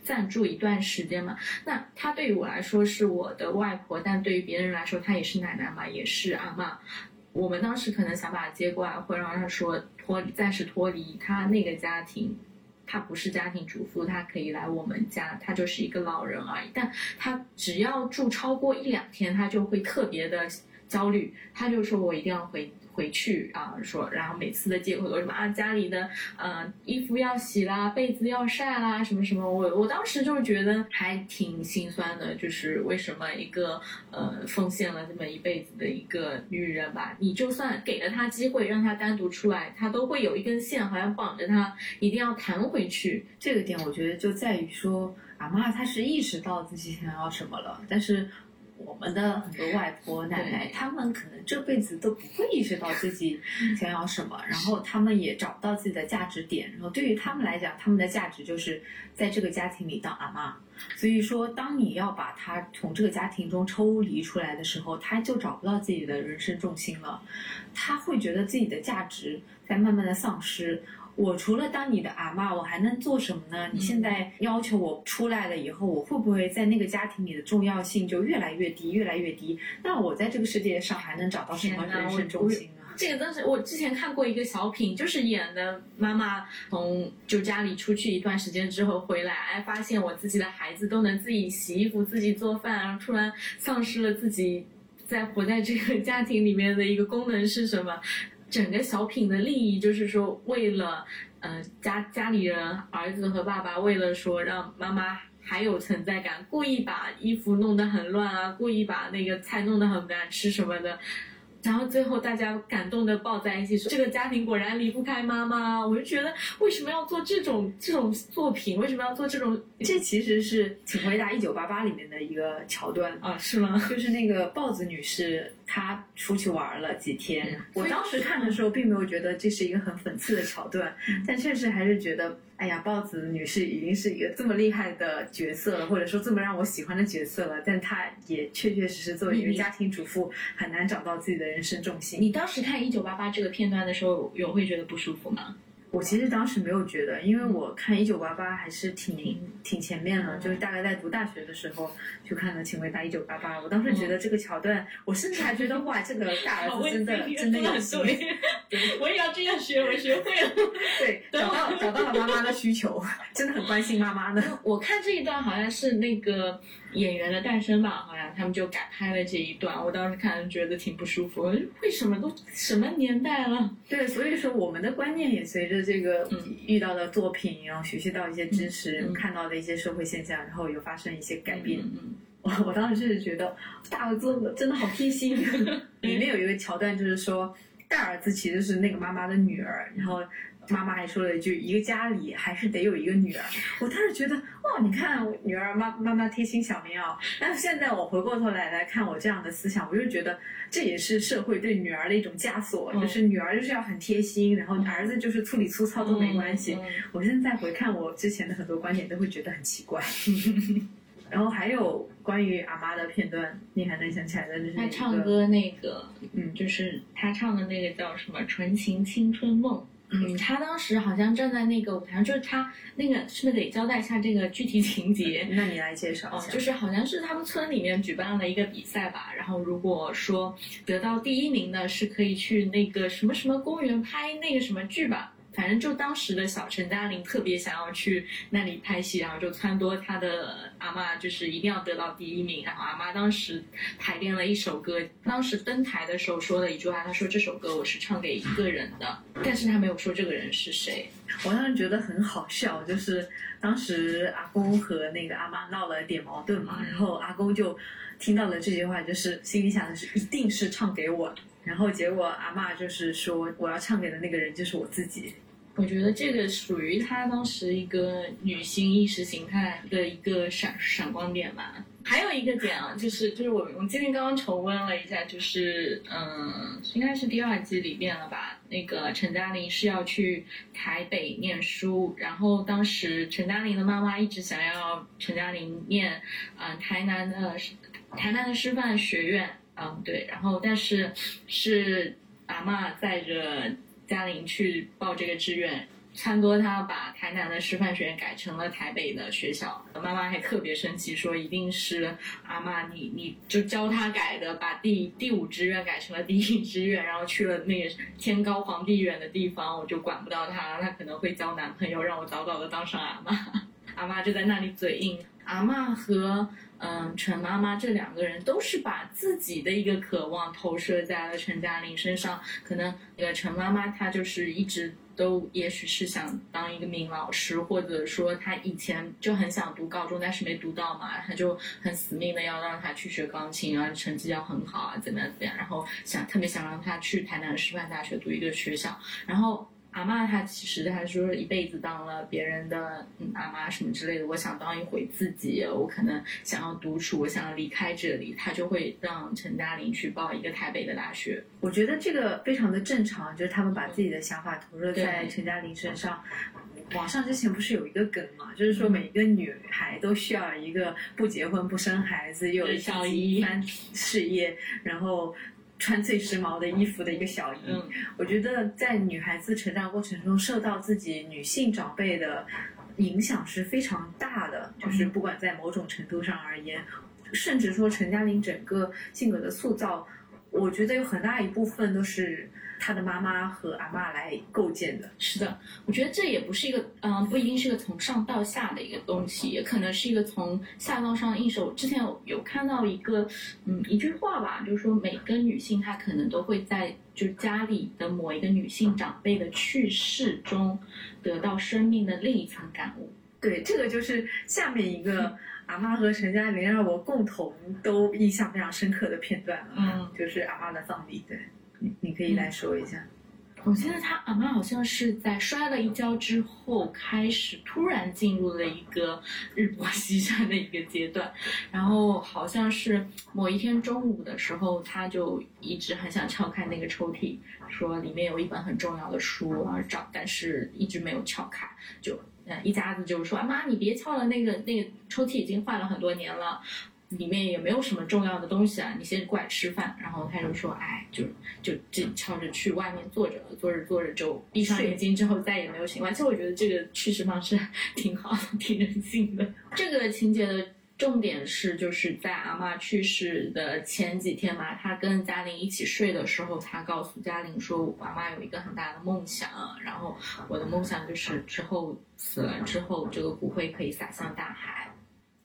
A: 暂住一段时间嘛。那她对于我来说是我的外婆，但对于别人来说，她也是奶奶嘛，也是阿嬷。我们当时可能想把她接过来，会让她说脱，暂时脱离她那个家庭。她不是家庭主妇，她可以来我们家，她就是一个老人而已。但她只要住超过一两天，她就会特别的焦虑，她就说我一定要回。回去啊，说，然后每次的借口都是什么啊，家里的呃衣服要洗啦，被子要晒啦，什么什么。我我当时就觉得还挺心酸的，就是为什么一个呃奉献了这么一辈子的一个女人吧，你就算给了她机会让她单独出来，她都会有一根线好像绑着她，一定要弹回去。
B: 这个点我觉得就在于说，阿妈她是意识到自己想要什么了，但是。我们的很多外婆奶奶，他们可能这辈子都不会意识到自己想要什么，然后他们也找不到自己的价值点。然后对于他们来讲，他们的价值就是在这个家庭里当阿妈。所以说，当你要把他从这个家庭中抽离出来的时候，他就找不到自己的人生重心了，他会觉得自己的价值在慢慢的丧失。我除了当你的阿妈，我还能做什么呢？你现在要求我出来了以后，我会不会在那个家庭里的重要性就越来越低，越来越低？那我在这个世界上还能找到什么人生重心呢？
A: 这个当时我之前看过一个小品，就是演的妈妈从就家里出去一段时间之后回来，哎，发现我自己的孩子都能自己洗衣服、自己做饭，然后突然丧失了自己在活在这个家庭里面的一个功能是什么？整个小品的利益就是说，为了，呃，家家里人儿子和爸爸为了说让妈妈还有存在感，故意把衣服弄得很乱啊，故意把那个菜弄得很难吃什么的。然后最后大家感动的抱在一起说：“这个家庭果然离不开妈妈。”我就觉得为什么要做这种这种作品？为什么要做这种？
B: 这其实是《请回答一九八八》里面的一个桥段
A: 啊？是吗？
B: 就是那个豹子女士，她出去玩了几天。我当时看的时候并没有觉得这是一个很讽刺的桥段，但确实还是觉得。哎呀，豹子女士已经是一个这么厉害的角色了，或者说这么让我喜欢的角色了，但她也确确实实作为一个家庭主妇，很难找到自己的人生重心。
A: 你当时看《一九八八》这个片段的时候，有会觉得不舒服吗？
B: 我其实当时没有觉得，因为我看《一九八八》还是挺挺前面的，就是大概在读大学的时候就看了《请回答一九八八》。我当时觉得这个桥段，我甚至还觉得哇，这个大儿子真的真的有心。
A: 我也要这样学，我学会了。
B: 对，找到找到了妈妈的需求，真的很关心妈妈的。
A: 我看这一段好像是那个演员的诞生吧，好像他们就改拍了这一段。我当时看觉得挺不舒服，为什么都什么年代了？
B: 对，所以说我们的观念也随着。这个遇到的作品，然后学习到一些知识，看到的一些社会现象，然后有发生一些改变。嗯 我我当时就是觉得大儿子真的好贴心。里面有一个桥段，就是说大儿子其实是那个妈妈的女儿，然后。妈妈还说了一句：“一个家里还是得有一个女儿。”我当时觉得，哇，你看女儿妈妈妈贴心小棉袄。但是现在我回过头来来看我这样的思想，我就觉得这也是社会对女儿的一种枷锁，就是女儿就是要很贴心，然后儿子就是粗里粗糙都没关系。我现在回看我之前的很多观点，都会觉得很奇怪。然后还有关于阿妈的片段，你还能想起来的？就是
A: 他唱歌那个，嗯，就是他唱的那个叫什么《纯情青春梦》。嗯，他当时好像站在那个舞台上，就是他那个是不是得交代一下这个具体情节？
B: 那你来介绍
A: 一下。就是好像是他们村里面举办了一个比赛吧，然后如果说得到第一名的，是可以去那个什么什么公园拍那个什么剧吧。反正就当时的小陈嘉玲特别想要去那里拍戏，然后就撺掇他的阿妈，就是一定要得到第一名。然后阿妈当时排练了一首歌，当时登台的时候说了一句话，他说这首歌我是唱给一个人的，但是他没有说这个人是谁。
B: 我当时觉得很好笑，就是当时阿公和那个阿妈闹了点矛盾嘛，然后阿公就听到了这句话，就是心里想的是一定是唱给我的。然后结果阿妈就是说，我要唱给的那个人就是我自己。
A: 我觉得这个属于他当时一个女性意识形态的一个闪闪光点吧。还有一个点啊，就是就是我我今天刚刚重温了一下，就是嗯，应该是第二季里面了吧。那个陈嘉玲是要去台北念书，然后当时陈嘉玲的妈妈一直想要陈嘉玲念嗯台南的台南的师范学院。嗯，对，然后但是是阿妈载着嘉玲去报这个志愿，撺掇他把台南的师范学院改成了台北的学校。妈妈还特别生气，说一定是阿妈你你就教他改的，把第第五志愿改成了第一志愿，然后去了那个天高皇帝远的地方，我就管不到他，他可能会交男朋友，让我早早的当上阿妈。阿妈就在那里嘴硬，阿妈和。嗯陈妈妈这两个人都是把自己的一个渴望投射在了陈嘉玲身上。可能那个陈妈妈她就是一直都也许是想当一个名老师，或者说她以前就很想读高中，但是没读到嘛，她就很死命的要让她去学钢琴啊，成绩要很好啊，怎么样怎么样，然后想特别想让她去台南师范大学读一个学校，然后。阿妈她其实她说一辈子当了别人的嗯阿妈什么之类的，我想当一回自己，我可能想要独处，我想要离开这里，她就会让陈嘉玲去报一个台北的大学。
B: 我觉得这个非常的正常，就是他们把自己的想法投射在陈嘉玲身上。网上之前不是有一个梗嘛，就是说每一个女孩都需要一个不结婚不生孩子又
A: 有一
B: 番事业，然后。穿最时髦的衣服的一个小姨，我觉得在女孩子成长过程中受到自己女性长辈的影响是非常大的，就是不管在某种程度上而言，甚至说陈嘉玲整个性格的塑造，我觉得有很大一部分都是。他的妈妈和阿妈来构建的，
A: 是的，我觉得这也不是一个，嗯，不一定是个从上到下的一个东西，也可能是一个从下到上的映射。之前有有看到一个，嗯，一句话吧，就是说每个女性她可能都会在就家里的某一个女性长辈的去世中，得到生命的另一层感悟。
B: 对，这个就是下面一个 阿妈和陈嘉玲让我共同都印象非常深刻的片段了，嗯，就是阿妈的葬礼，对。你可以来说一下，
A: 我记得他阿妈好像是在摔了一跤之后，开始突然进入了一个日薄西山的一个阶段，然后好像是某一天中午的时候，他就一直很想撬开那个抽屉，说里面有一本很重要的书，然后找，但是一直没有撬开，就一家子就说：“妈，你别撬了，那个那个抽屉已经坏了很多年了。”里面也没有什么重要的东西啊，你先过来吃饭。然后他就说，哎，就就就悄着去外面坐着了，坐着坐着就闭上眼睛之后再也没有醒来。其实我觉得这个去世方式挺好，挺人性的。这个情节的重点是，就是在阿妈去世的前几天嘛，他跟嘉玲一起睡的时候，他告诉嘉玲说，我阿妈有一个很大的梦想，然后我的梦想就是之后死了之后，这个骨灰可以洒向大海。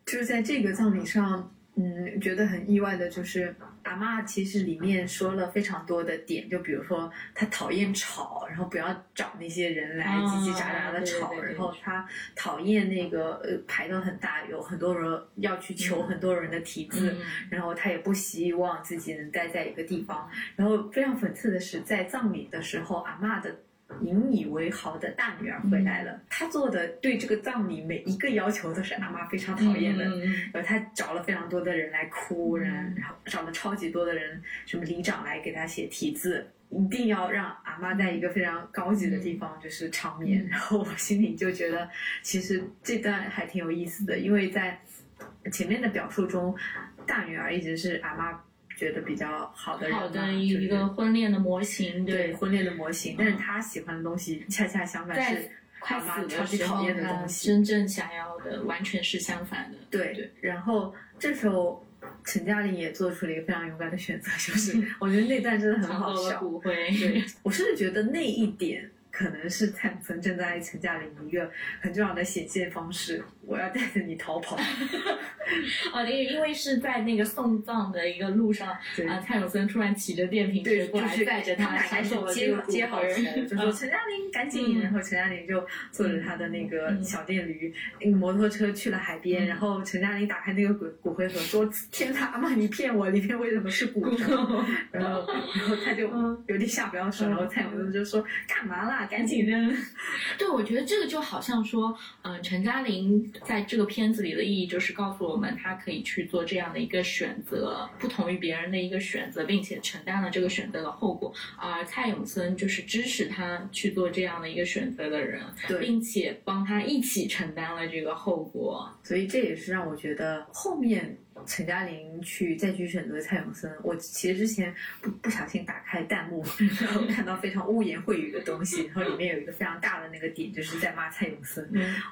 B: 就是在这个葬礼上。嗯，觉得很意外的就是阿妈其实里面说了非常多的点，就比如说她讨厌吵，然后不要找那些人来叽叽喳喳的吵，然后她讨厌那个呃排的很大，有很多人要去求很多人的题字，然后她也不希望自己能待在一个地方，然后非常讽刺的是在葬礼的时候，阿妈的。引以为豪的大女儿回来了，她做的对这个葬礼每一个要求都是阿妈非常讨厌的。然后她找了非常多的人来哭，然后找了超级多的人，什么里长来给她写题字，一定要让阿妈在一个非常高级的地方就是长眠。然后我心里就觉得，其实这段还挺有意思的，因为在前面的表述中，大女儿一直是阿妈。觉得比较好的人
A: 好的一个婚恋的模型，
B: 对婚恋的模型，但是他喜欢的东西 恰恰相反，是
A: 快死
B: 超级讨厌的东西。
A: 真正想要的完全是相反的。
B: 对，然后这时候陈嘉玲也做出了一个非常勇敢的选择，就是 我觉得那段真的很好笑。
A: 骨灰，
B: 对我甚至觉得那一点。可能是蔡永森正在陈嘉玲一个很重要的显现方式，我要带着你逃跑。
A: 哦，因为因为是在那个送葬的一个路上，啊，蔡永森突然骑着电瓶车过来，带着他，
B: 开
A: 始
B: 接接好人，就说陈嘉玲赶紧，然后陈嘉玲就坐着他的那个小电驴，那个摩托车去了海边，然后陈嘉玲打开那个骨骨灰盒，说：“天他妈，你骗我，里面为什么是骨头？”然后然后他就有点下不了手，然后蔡永森就说：“干嘛啦？”赶紧扔！
A: 对，我觉得这个就好像说，嗯，陈嘉玲在这个片子里的意义就是告诉我们，她可以去做这样的一个选择，不同于别人的一个选择，并且承担了这个选择的后果。而蔡永森就是支持她去做这样的一个选择的人，并且帮她一起承担了这个后果。
B: 所以这也是让我觉得后面。陈嘉玲去再去选择蔡永森，我其实之前不不小心打开弹幕，然后看到非常污言秽语的东西，然后里面有一个非常大的那个点，就是在骂蔡永森。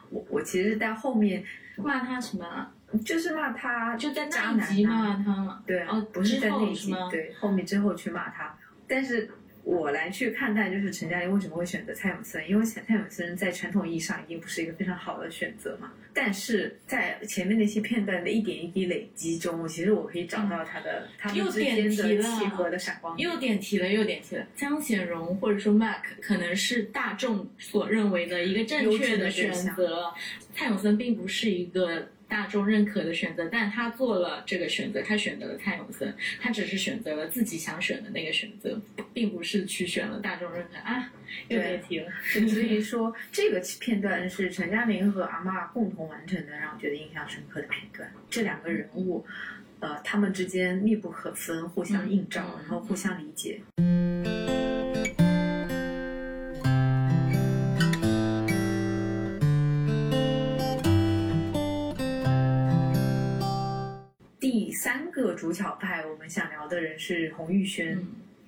B: 我我其实在后面
A: 骂他什么？
B: 就是骂他
A: 就在那一集骂他
B: 对，不是在那一集，对，后面之后去骂他。但是我来去看待，就是陈嘉玲为什么会选择蔡永森，因为蔡永森在传统意义上已经不是一个非常好的选择嘛。但是在前面那些片段的一点一滴累积中，其实我可以找到他的、他们之间的契合的闪光点。
A: 又点题了，又点题了。江显荣或者说 Mark 可能是大众所认为的一个正确的选择，蔡永森并不是一个。大众认可的选择，但他做了这个选择，他选择了蔡永森，他只是选择了自己想选的那个选择，并不是去选了大众认可啊。又别提了。
B: 所以说，这个片段是陈嘉明和阿妈共同完成的，让我觉得印象深刻的片段。这两个人物，呃，他们之间密不可分，互相映照，然后互相理解。三个主角派，我们想聊的人是洪玉轩。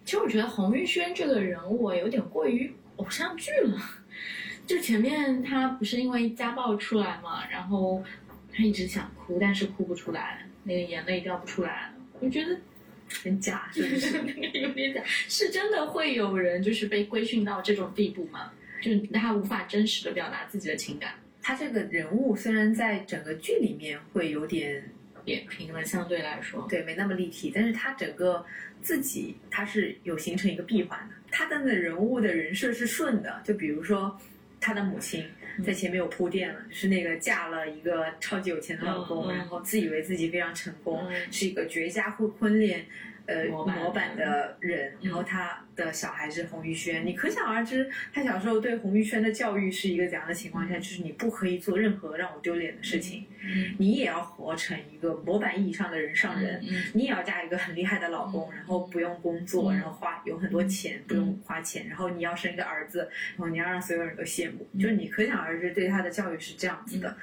A: 其实我觉得洪玉轩这个人物有点过于偶像剧了。就前面他不是因为家暴出来嘛，然后他一直想哭，但是哭不出来，那个眼泪掉不出来。我觉得
B: 很假，是不是？
A: 那个有点假。是真的会有人就是被规训到这种地步吗？就他无法真实的表达自己的情感。
B: 他这个人物虽然在整个剧里面会有点。
A: 扁平了，相对来说，
B: 对，没那么立体。但是他整个自己，他是有形成一个闭环的。他的那人物的人设是顺的，就比如说他的母亲在前面有铺垫了，就是那个嫁了一个超级有钱的老公，然后自以为自己非常成功，是一个绝佳婚婚恋。呃，模板。的人，然后他的小孩是洪玉轩，你可想而知，他小时候对洪玉轩的教育是一个怎样的情况下，就是你不可以做任何让我丢脸的事情，你也要活成一个模板意义上的人上人，你也要嫁一个很厉害的老公，然后不用工作，然后花有很多钱，不用花钱，然后你要生一个儿子，然后你要让所有人都羡慕，就是你可想而知对他的教育是这样子的，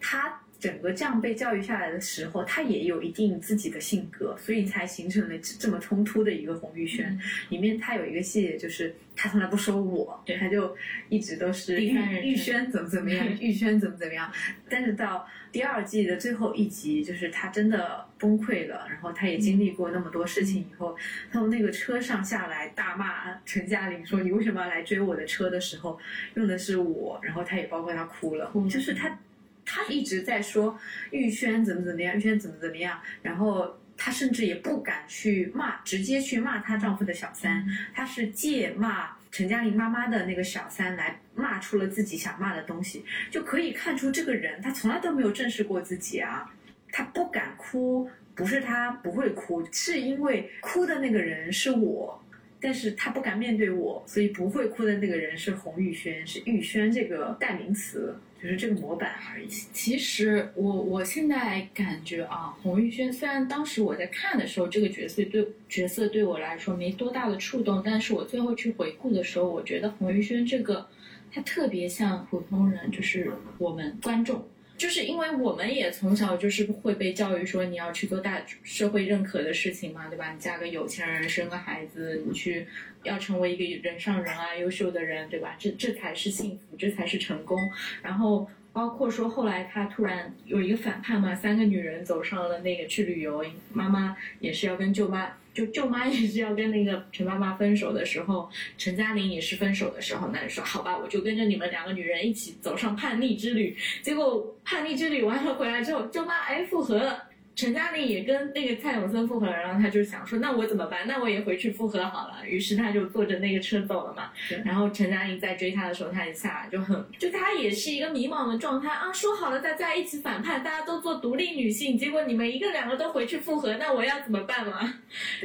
B: 他。整个这样被教育下来的时候，他也有一定自己的性格，所以才形成了这么冲突的一个洪玉轩。里面他有一个细节，就是他从来不说我，他就一直都是玉玉轩怎么怎么样，玉轩怎么怎么样。但是到第二季的最后一集，就是他真的崩溃了，然后他也经历过那么多事情以后，他从那个车上下来大骂陈嘉玲说：“你为什么要来追我的车？”的时候用的是我，然后他也包括他哭了，就是他。他一直在说玉轩怎么怎么样，玉轩怎么怎么样，然后她甚至也不敢去骂，直接去骂她丈夫的小三，她是借骂陈嘉玲妈妈的那个小三来骂出了自己想骂的东西，就可以看出这个人她从来都没有正视过自己啊，他不敢哭，不是他不会哭，是因为哭的那个人是我。但是他不敢面对我，所以不会哭的那个人是洪玉轩，是玉轩这个代名词，只是这个模板而已。
A: 其实我我现在感觉啊，洪玉轩虽然当时我在看的时候，这个角色对角色对我来说没多大的触动，但是我最后去回顾的时候，我觉得洪玉轩这个他特别像普通人，就是我们观众。就是因为我们也从小就是会被教育说你要去做大社会认可的事情嘛，对吧？你嫁个有钱人，生个孩子，你去要成为一个人上人啊，优秀的人，对吧？这这才是幸福，这才是成功。然后包括说后来他突然有一个反叛嘛，三个女人走上了那个去旅游，妈妈也是要跟舅妈。就舅妈也是要跟那个陈妈妈分手的时候，陈嘉玲也是分手的时候，那就说好吧，我就跟着你们两个女人一起走上叛逆之旅。结果叛逆之旅完了回来之后，舅妈哎复合了。陈嘉玲也跟那个蔡永森复合了，然后他就想说，那我怎么办？那我也回去复合好了。于是他就坐着那个车走了嘛。然后陈嘉玲在追他的时候，他一下来就很，就他也是一个迷茫的状态啊。说好了大家一起反叛，大家都做独立女性，结果你们一个两个都回去复合，那我要怎么办嘛？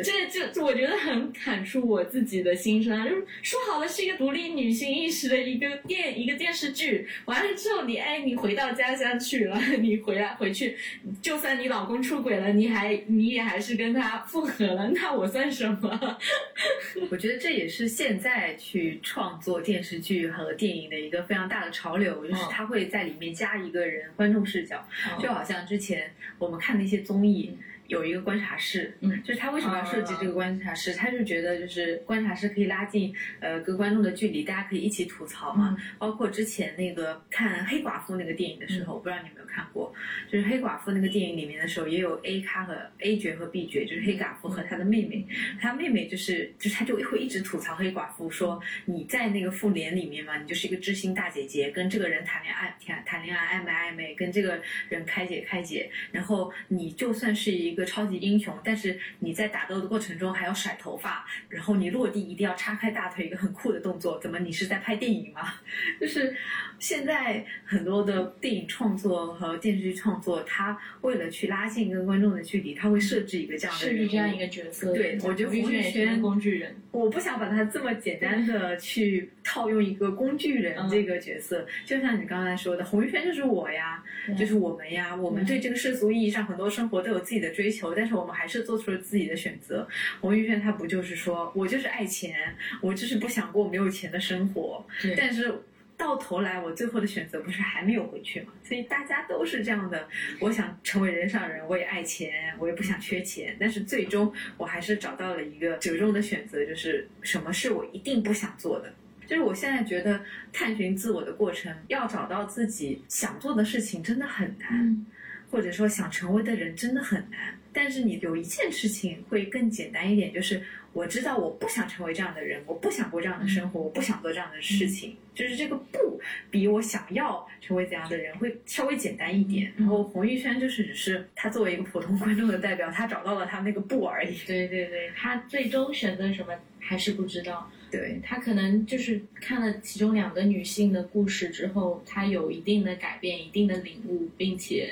A: 这就我觉得很砍出我自己的心声啊。就是说好了是一个独立女性意识的一个电一个电视剧，完了之后你哎你回到家乡去了，你回来回去，就算你老公。出轨了，你还你也还是跟他复合了，那我算什么？
B: 我觉得这也是现在去创作电视剧和电影的一个非常大的潮流，就是他会在里面加一个人观众视角，就好像之前我们看那些综艺。有一个观察室，
A: 嗯
B: 就是他为什么要设计这个观察室？他就觉得就是观察室可以拉近呃跟观众的距离，大家可以一起吐槽嘛。包括之前那个看黑寡妇那个电影的时候，我不知道你有没有看过，就是黑寡妇那个电影里面的时候，也有 A 咖和 A 角和 B 角，就是黑寡妇和她的妹妹。她妹妹就是就是她就会一直吐槽黑寡妇说你在那个妇联里面嘛，你就是一个知心大姐姐，跟这个人谈恋爱谈谈恋爱暧昧暧昧，跟这个人开解开解，然后你就算是一个超级英雄，但是你在打斗的过程中还要甩头发，然后你落地一定要叉开大腿，一个很酷的动作。怎么你是在拍电影吗？就是现在很多的电影创作和电视剧创作，它为了去拉近跟观众的距离，它会设置一个这样的
A: 设置这样一个角色。
B: 对我觉得
A: 胡宇
B: 胡宇轩
A: 轩工具人，
B: 我不想把它这么简单的去套用一个工具人
A: 嗯
B: 这个角色，就像你刚才说的，红玉轩就是我呀，就是我们呀，我们对这个世俗意义上很多生活都有自己的追求，但是我们还是做出了自己的选择。王玉轩他不就是说我就是爱钱，我就是不想过没有钱的生活，但是。到头来，我最后的选择不是还没有回去吗？所以大家都是这样的。我想成为人上人，我也爱钱，我也不想缺钱，但是最终我还是找到了一个折中的选择，就是什么是我一定不想做的。就是我现在觉得探寻自我的过程，要找到自己想做的事情真的很难，
A: 嗯
B: 或者说想成为的人真的很难。但是你有一件事情会更简单一点，就是我知道我不想成为这样的人，我不想过这样的生活，我不想做这样的事情。就是这个不比我想要成为怎样的人会稍微简单一点。然后洪玉轩就是只是他作为一个普通观众的代表，他找到了他那个不而已。
A: 对对对，他最终选择什么还是不知道。
B: 对，
A: 他可能就是看了其中两个女性的故事之后，他有一定的改变、一定的领悟，并且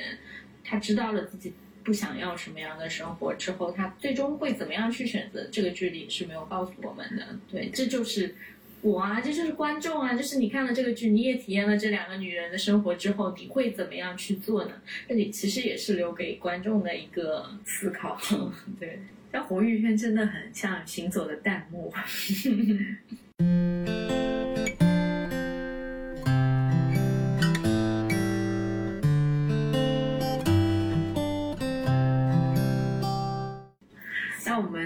A: 他知道了自己不想要什么样的生活之后，他最终会怎么样去选择，这个剧里是没有告诉我们的。对，这就是我啊，这就是观众啊，就是你看了这个剧，你也体验了这两个女人的生活之后，你会怎么样去做呢？这里其实也是留给观众的一个
B: 思考。
A: 对。
B: 但洪玉轩真的很像行走的弹幕。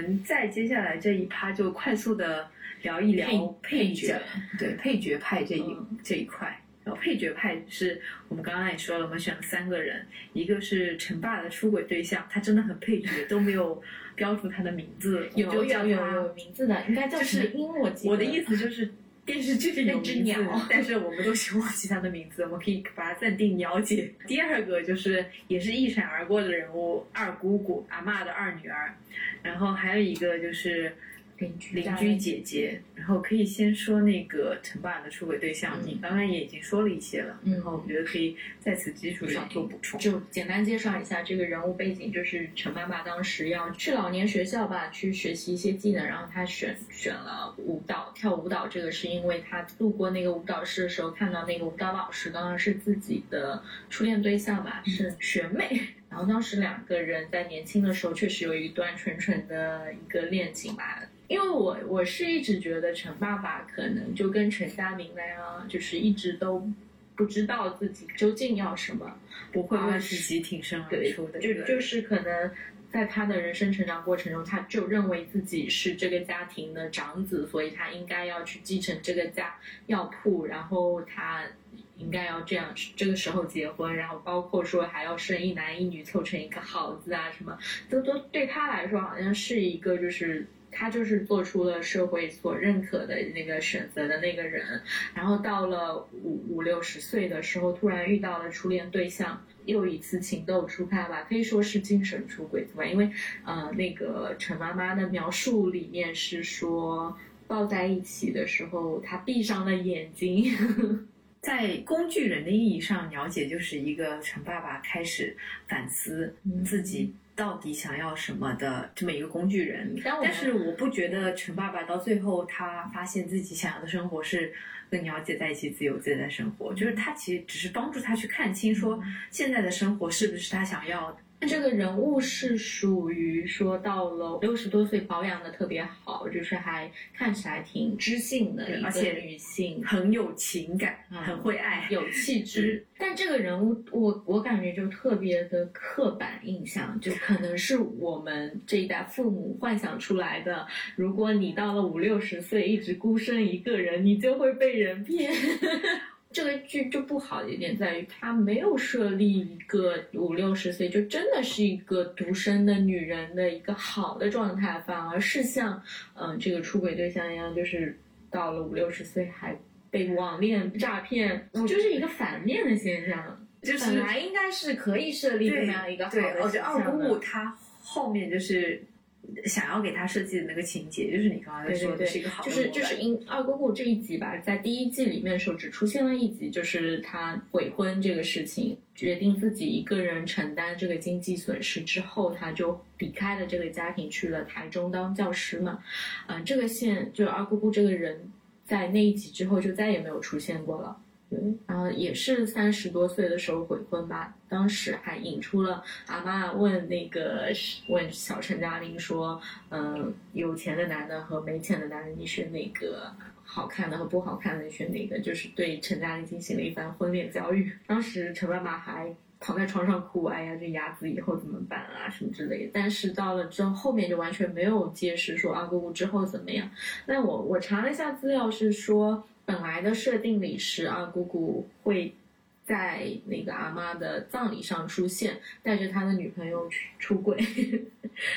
B: 们再接下来这一趴就快速的聊一聊
A: 配
B: 配角，对配角派这一、
A: 嗯
B: 这一块。然后配角派是我们刚刚也说了，我们选了三个人，一个是陈爸的出轨对象，他真的很配角，都没有标注他的名字，
A: 有有有有名字的，应该叫
B: 就是
A: 什么英？我记得
B: 我的意思就是电视剧是有名字
A: 鸟，
B: 但是我们都是忘记他的名字，我们可以把它暂定鸟姐。第二个就是也是一闪而过的人物，二姑姑阿嬷的二女儿，然后还有一个就是
A: 邻居
B: 邻居姐姐。然后可以先说那个陈爸的出轨对象，
A: 嗯
B: 你刚刚也已经说了一些了，
A: 嗯
B: 然后我觉得可以在此基础上做补充。
A: 就简单介绍一下这个人物背景，就是陈妈妈当时要去老年学校吧，去学习一些技能，然后她选选了舞蹈，跳舞蹈。这个是因为她路过那个舞蹈室的时候，看到那个舞蹈老师刚刚是自己的初恋对象吧，是学妹。然后当时两个人在年轻的时候确实有一段纯纯的一个恋情吧。因为我我是一直觉得陈爸爸可能就跟陈家明那样，就是一直都不知道自己究竟要什么，
B: 不会为自己挺身而出的，
A: 就就是可能在他的人生成长过程中，他就认为自己是这个家庭的长子，所以他应该要去继承这个家药铺，然后他应该要这样这个时候结婚，然后包括说还要生一男一女凑成一个好字啊什么，都都对他来说好像是一个就是。他就是做出了社会所认可的那个选择的那个人，然后到了五五六十岁的时候，突然遇到了初恋对象，又一次情窦初开吧，可以说是精神出轨吧。因为呃，那个陈妈妈的描述里面是说抱在一起的时候，他闭上了眼睛。
B: 在工具人的意义上，了解就是一个陈爸爸开始反思自己到底想要什么的这么一个工具人。
A: 但
B: 但是我不觉得陈爸爸到最后他发现自己想要的生活是跟鸟姐在一起自由自在的生活，就是他其实只是帮助他去看清说现在的生活是不是他想要的。
A: 这个人物是属于说到了六十多岁保养的特别好，就是还看起来挺知性的一个
B: 而且
A: 女性，
B: 很有情感，
A: 嗯
B: 很会爱。
A: 有气 质。但这个人物，我我感觉就特别的刻板印象，就可能是我们这一代父母幻想出来的。如果你到了五六十岁一直孤身一个人，你就会被人骗。这个剧就不好的一点在于，它没有设立一个五六十岁就真的是一个独身的女人的一个好的状态，反而是像嗯、这个出轨对象一样，就是到了五六十岁还被网恋诈骗，就是一个反面的现象。
B: 就是
A: 本来应该是可以设立这么样一个好
B: 对，
A: 的
B: 我觉得二姑
A: 形象的
B: 姑她后面就是想要给他设计的那个情节，就是你刚刚在说的是一个好的
A: 就是就是因二姑姑这一集吧，在第一季里面的时候只出现了一集，就是她悔婚这个事情，决定自己一个人承担这个经济损失之后，她就离开了这个家庭，去了台中当教师嘛。嗯、这个线就是二姑姑这个人，在那一集之后就再也没有出现过了。然后也是三十多岁的时候悔婚吧，当时还引出了阿妈问那个问小陈嘉玲说，嗯，有钱的男的和没钱的男人，你选哪个？好看的和不好看的，你选哪个？就是对陈嘉玲进行了一番婚恋教育。当时陈妈妈还躺在床上哭，哎呀，这牙子以后怎么办啊，什么之类的。但是到了之后，后面就完全没有揭示说阿姑姑之后怎么样。那我我查了一下资料，是说本来的设定里是阿姑姑会在那个阿妈的葬礼上出现，带着他的女朋友去出轨，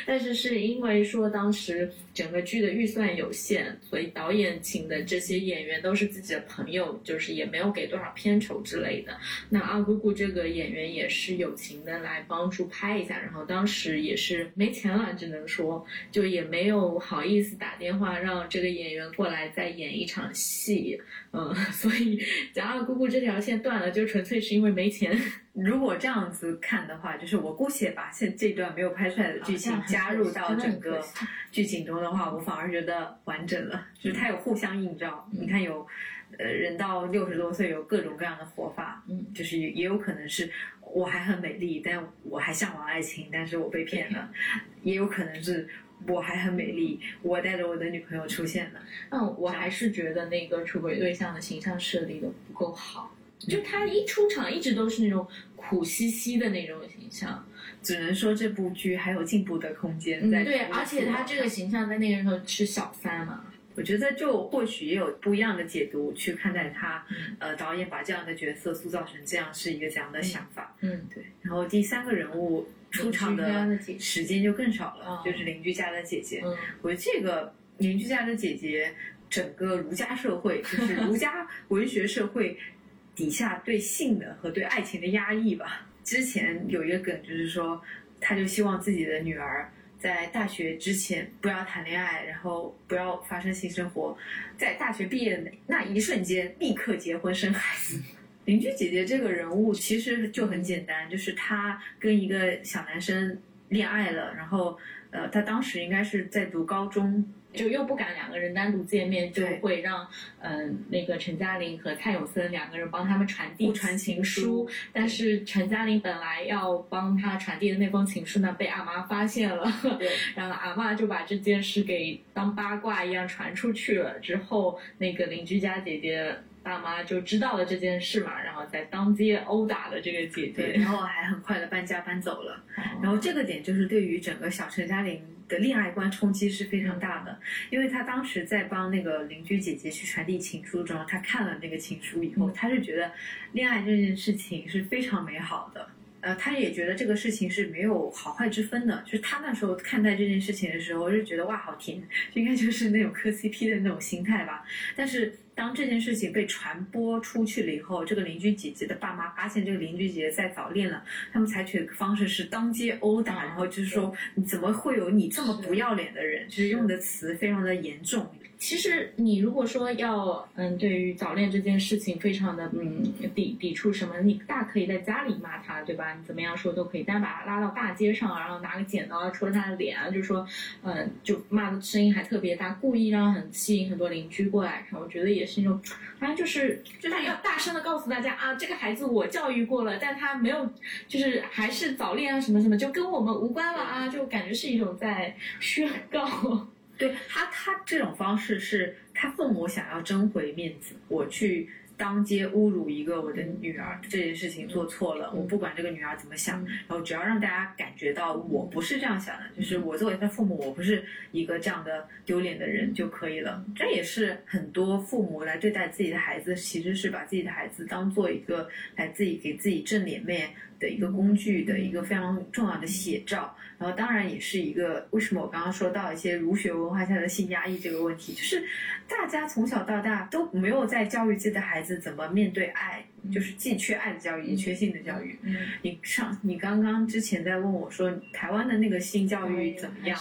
A: 但是是因为说当时整个剧的预算有限，所以导演请的这些演员都是自己的朋友，就是也没有给多少片酬之类的。那二姑姑这个演员也是友情的来帮助拍一下，然后当时也是没钱了，只能说就也没有好意思打电话让这个演员过来再演一场戏，嗯，所以讲二姑姑这条线断了，就纯粹是因为没钱。
B: 如果这样子看的话，就是我姑且把现这段没有拍出来的剧情加入到整个 剧情中的话，我反而觉得完整了，就是它有互相映照。
A: 嗯
B: 你看有，呃，人到六十多岁有各种各样的活法，
A: 嗯，
B: 就是也也有可能是我还很美丽，但我还向往爱情，但是我被骗了，也有可能是。我还很美丽，我带着我的女朋友出现了。
A: 嗯，我还是觉得那个出轨对象的形象设立的不够好，就他一出场一直都是那种苦兮兮的那种形象。
B: 只能说这部剧还有进步的空间
A: 嗯，
B: 在。
A: 对，而且他这个，形象在那个时候是小三嘛，
B: 我觉得就或许也有不一样的解读去看待他。
A: 嗯
B: 呃，导演把这样的角色塑造成这样是一个怎样的想法？
A: 嗯，
B: 对。然后第三个人物出场的时间就更少了，
A: 哦
B: 就是邻居家的姐姐。
A: 嗯
B: 我觉得这个邻居家的姐姐，整个儒家社会，就是儒家文学社会底下对性的和对爱情的压抑吧。之前有一个梗，就是说，他就希望自己的女儿在大学之前不要谈恋爱，然后不要发生性生活，在大学毕业的那一瞬间立刻结婚生孩子。邻居姐姐这个人物其实就很简单，就是她跟一个小男生恋爱了，然后呃，她当时应该是在读高中，
A: 就又不敢两个人单独见面，就会让嗯、那个陈嘉玲和蔡永森两个人帮他们传递
B: 互传情
A: 情
B: 书。
A: 但是陈嘉玲本来要帮他传递的那封情书呢，被阿妈发现了，然后阿妈就把这件事给当八卦一样传出去了。之后，那个邻居家姐姐大妈就知道了这件事嘛，然后在当街殴打了这个姐，姐。
B: 然后还很快的搬家搬走了。
A: 然
B: 然后这个点就是对于整个小陈嘉玲的恋爱观冲击是非常大的，因为他当时在帮那个邻居姐姐去传递情书中，他看了那个情书以后，
A: 嗯
B: 他是觉得恋爱这件事情是非常美好的。呃，他也觉得这个事情是没有好坏之分的，就是他那时候看待这件事情的时候，就觉得哇，好甜，应该就是那种磕 CP 的那种心态吧。但是当这件事情被传播出去了以后，这个邻居姐姐的爸妈发现这个邻居姐姐在早恋了，他们采取的方式是当街殴打，
A: 嗯
B: 然后就是说你怎么会有你这么不要脸的人？就是用的词非常的严重。
A: 其实你如果说要嗯，对于早恋这件事情非常的嗯抵抵触什么，你大可以在家里骂他，对吧？你怎么样说都可以，但把他拉到大街上，然后拿个剪刀戳他的脸，就说嗯，就骂的声音还特别大，故意让很吸引很多邻居过来看，我觉得也是那种，反正就是就他要大声的告诉大家啊，这个孩子我教育过了，但他没有，就是还是早恋啊什么什么，就跟我们无关了啊，就感觉是一种在宣告。
B: 对他，他这种方式是他父母想要争回面子，我去。当街侮辱一个我的女儿这件事情做错了，我不管这个女儿怎么想，然后只要让大家感觉到我不是这样想的，就是我作为他父母，我不是一个这样的丢脸的人就可以了。这也是很多父母来对待自己的孩子，其实是把自己的孩子当做一个来自己给自己挣脸面的一个工具的一个非常重要的写照。然后当然也是一个为什么我刚刚说到一些儒学文化下的性压抑这个问题，就是大家从小到大都没有在教育自己的孩子怎么面对爱，就是既缺爱的教育，也缺性的教育。
A: 嗯，
B: 你上你刚刚之前在问我说台湾的那个性教育怎么样？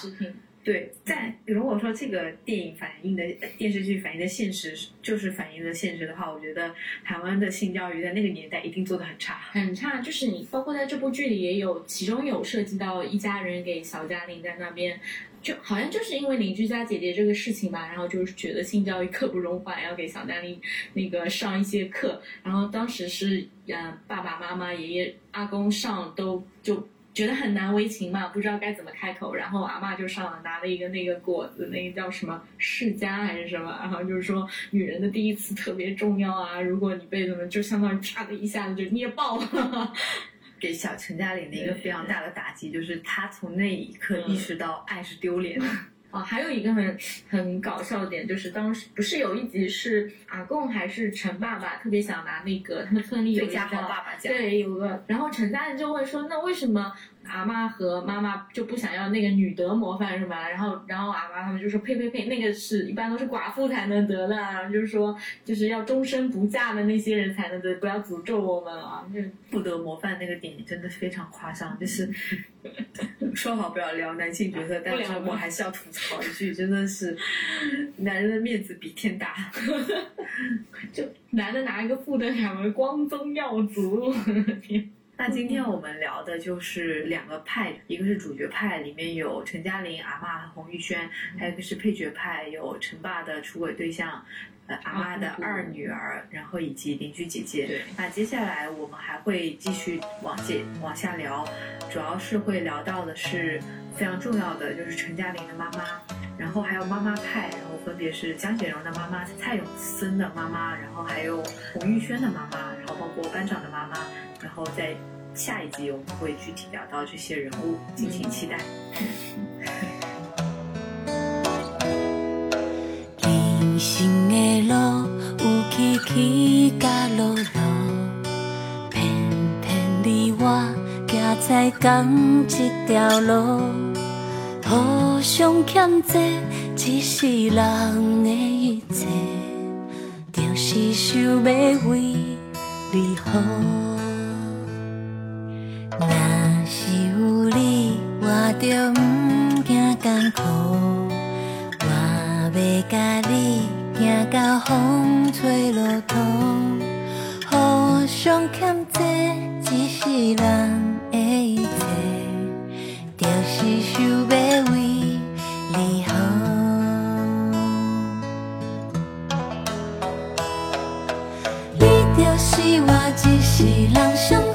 B: 对，在如果说这个电影反映的电视剧反映的现实就是反映的现实的话，我觉得台湾的性教育在那个年代一定做的很差，
A: 很差。就是你包括在这部剧里也有，其中有涉及到一家人给小嘉玲在那边，就好像就是因为邻居家姐姐这个事情吧，然后就是觉得性教育刻不容缓，要给小嘉玲那个上一些课，然后当时是嗯爸爸妈妈爷爷阿公上都就。觉得很难为情嘛，不知道该怎么开口，然后阿妈就上了拿了一个那个果子，那个叫什么释迦还是什么，然后就是说女人的第一次特别重要啊，如果你被怎么就相当于啪的一下子就捏爆了，
B: 给小陈家里的一个非常大的打击，就是他从那一刻意识到爱是丢脸的。
A: 啊，还有一个很很搞笑的点，就是当时不是有一集是阿贡还是陈爸爸特别想拿那个他们村里有一个对有个，然后陈家人就会说，那为什么？阿妈和妈妈就不想要那个女德模范是吧？然后，然后阿妈他们就说呸呸呸，那个是一般都是寡妇才能得的，就是说就是要终身不嫁的那些人才能得，不要诅咒我们啊！就
B: 不得模范那个点真的非常夸张，就是 说好不要聊男性角色，但是我还是要吐槽一句，真的是 男人的面子比天大，
A: 就男的拿一个副登场为光宗耀祖，天。
B: 那今天我们聊的就是两个派，一个是主角派，里面有陈嘉玲、阿妈和洪玉轩，还有一个是配角派，有陈爸的出轨对象，呃，阿妈的二女儿，然后以及邻居姐姐。
A: 对。
B: 那接下来我们还会继续往接往下聊，主要是会聊到的是非常重要的，就是陈嘉玲的妈妈，然后还有妈妈派，然后分别是江雪荣的妈妈、蔡永森的妈妈，然后还有洪玉轩的妈妈，然后包括班长的妈妈。然后在下一集我们会具体聊到这些人物，敬请期待。人生的路有起起甲落落，偏偏你我行在同一条路，互相欠债，只是人的一切，就是想要为你好。就不惊艰苦，我要甲你行到风吹落土，互相欠债只是人的一切，就是想要为你好。你就是我一世人。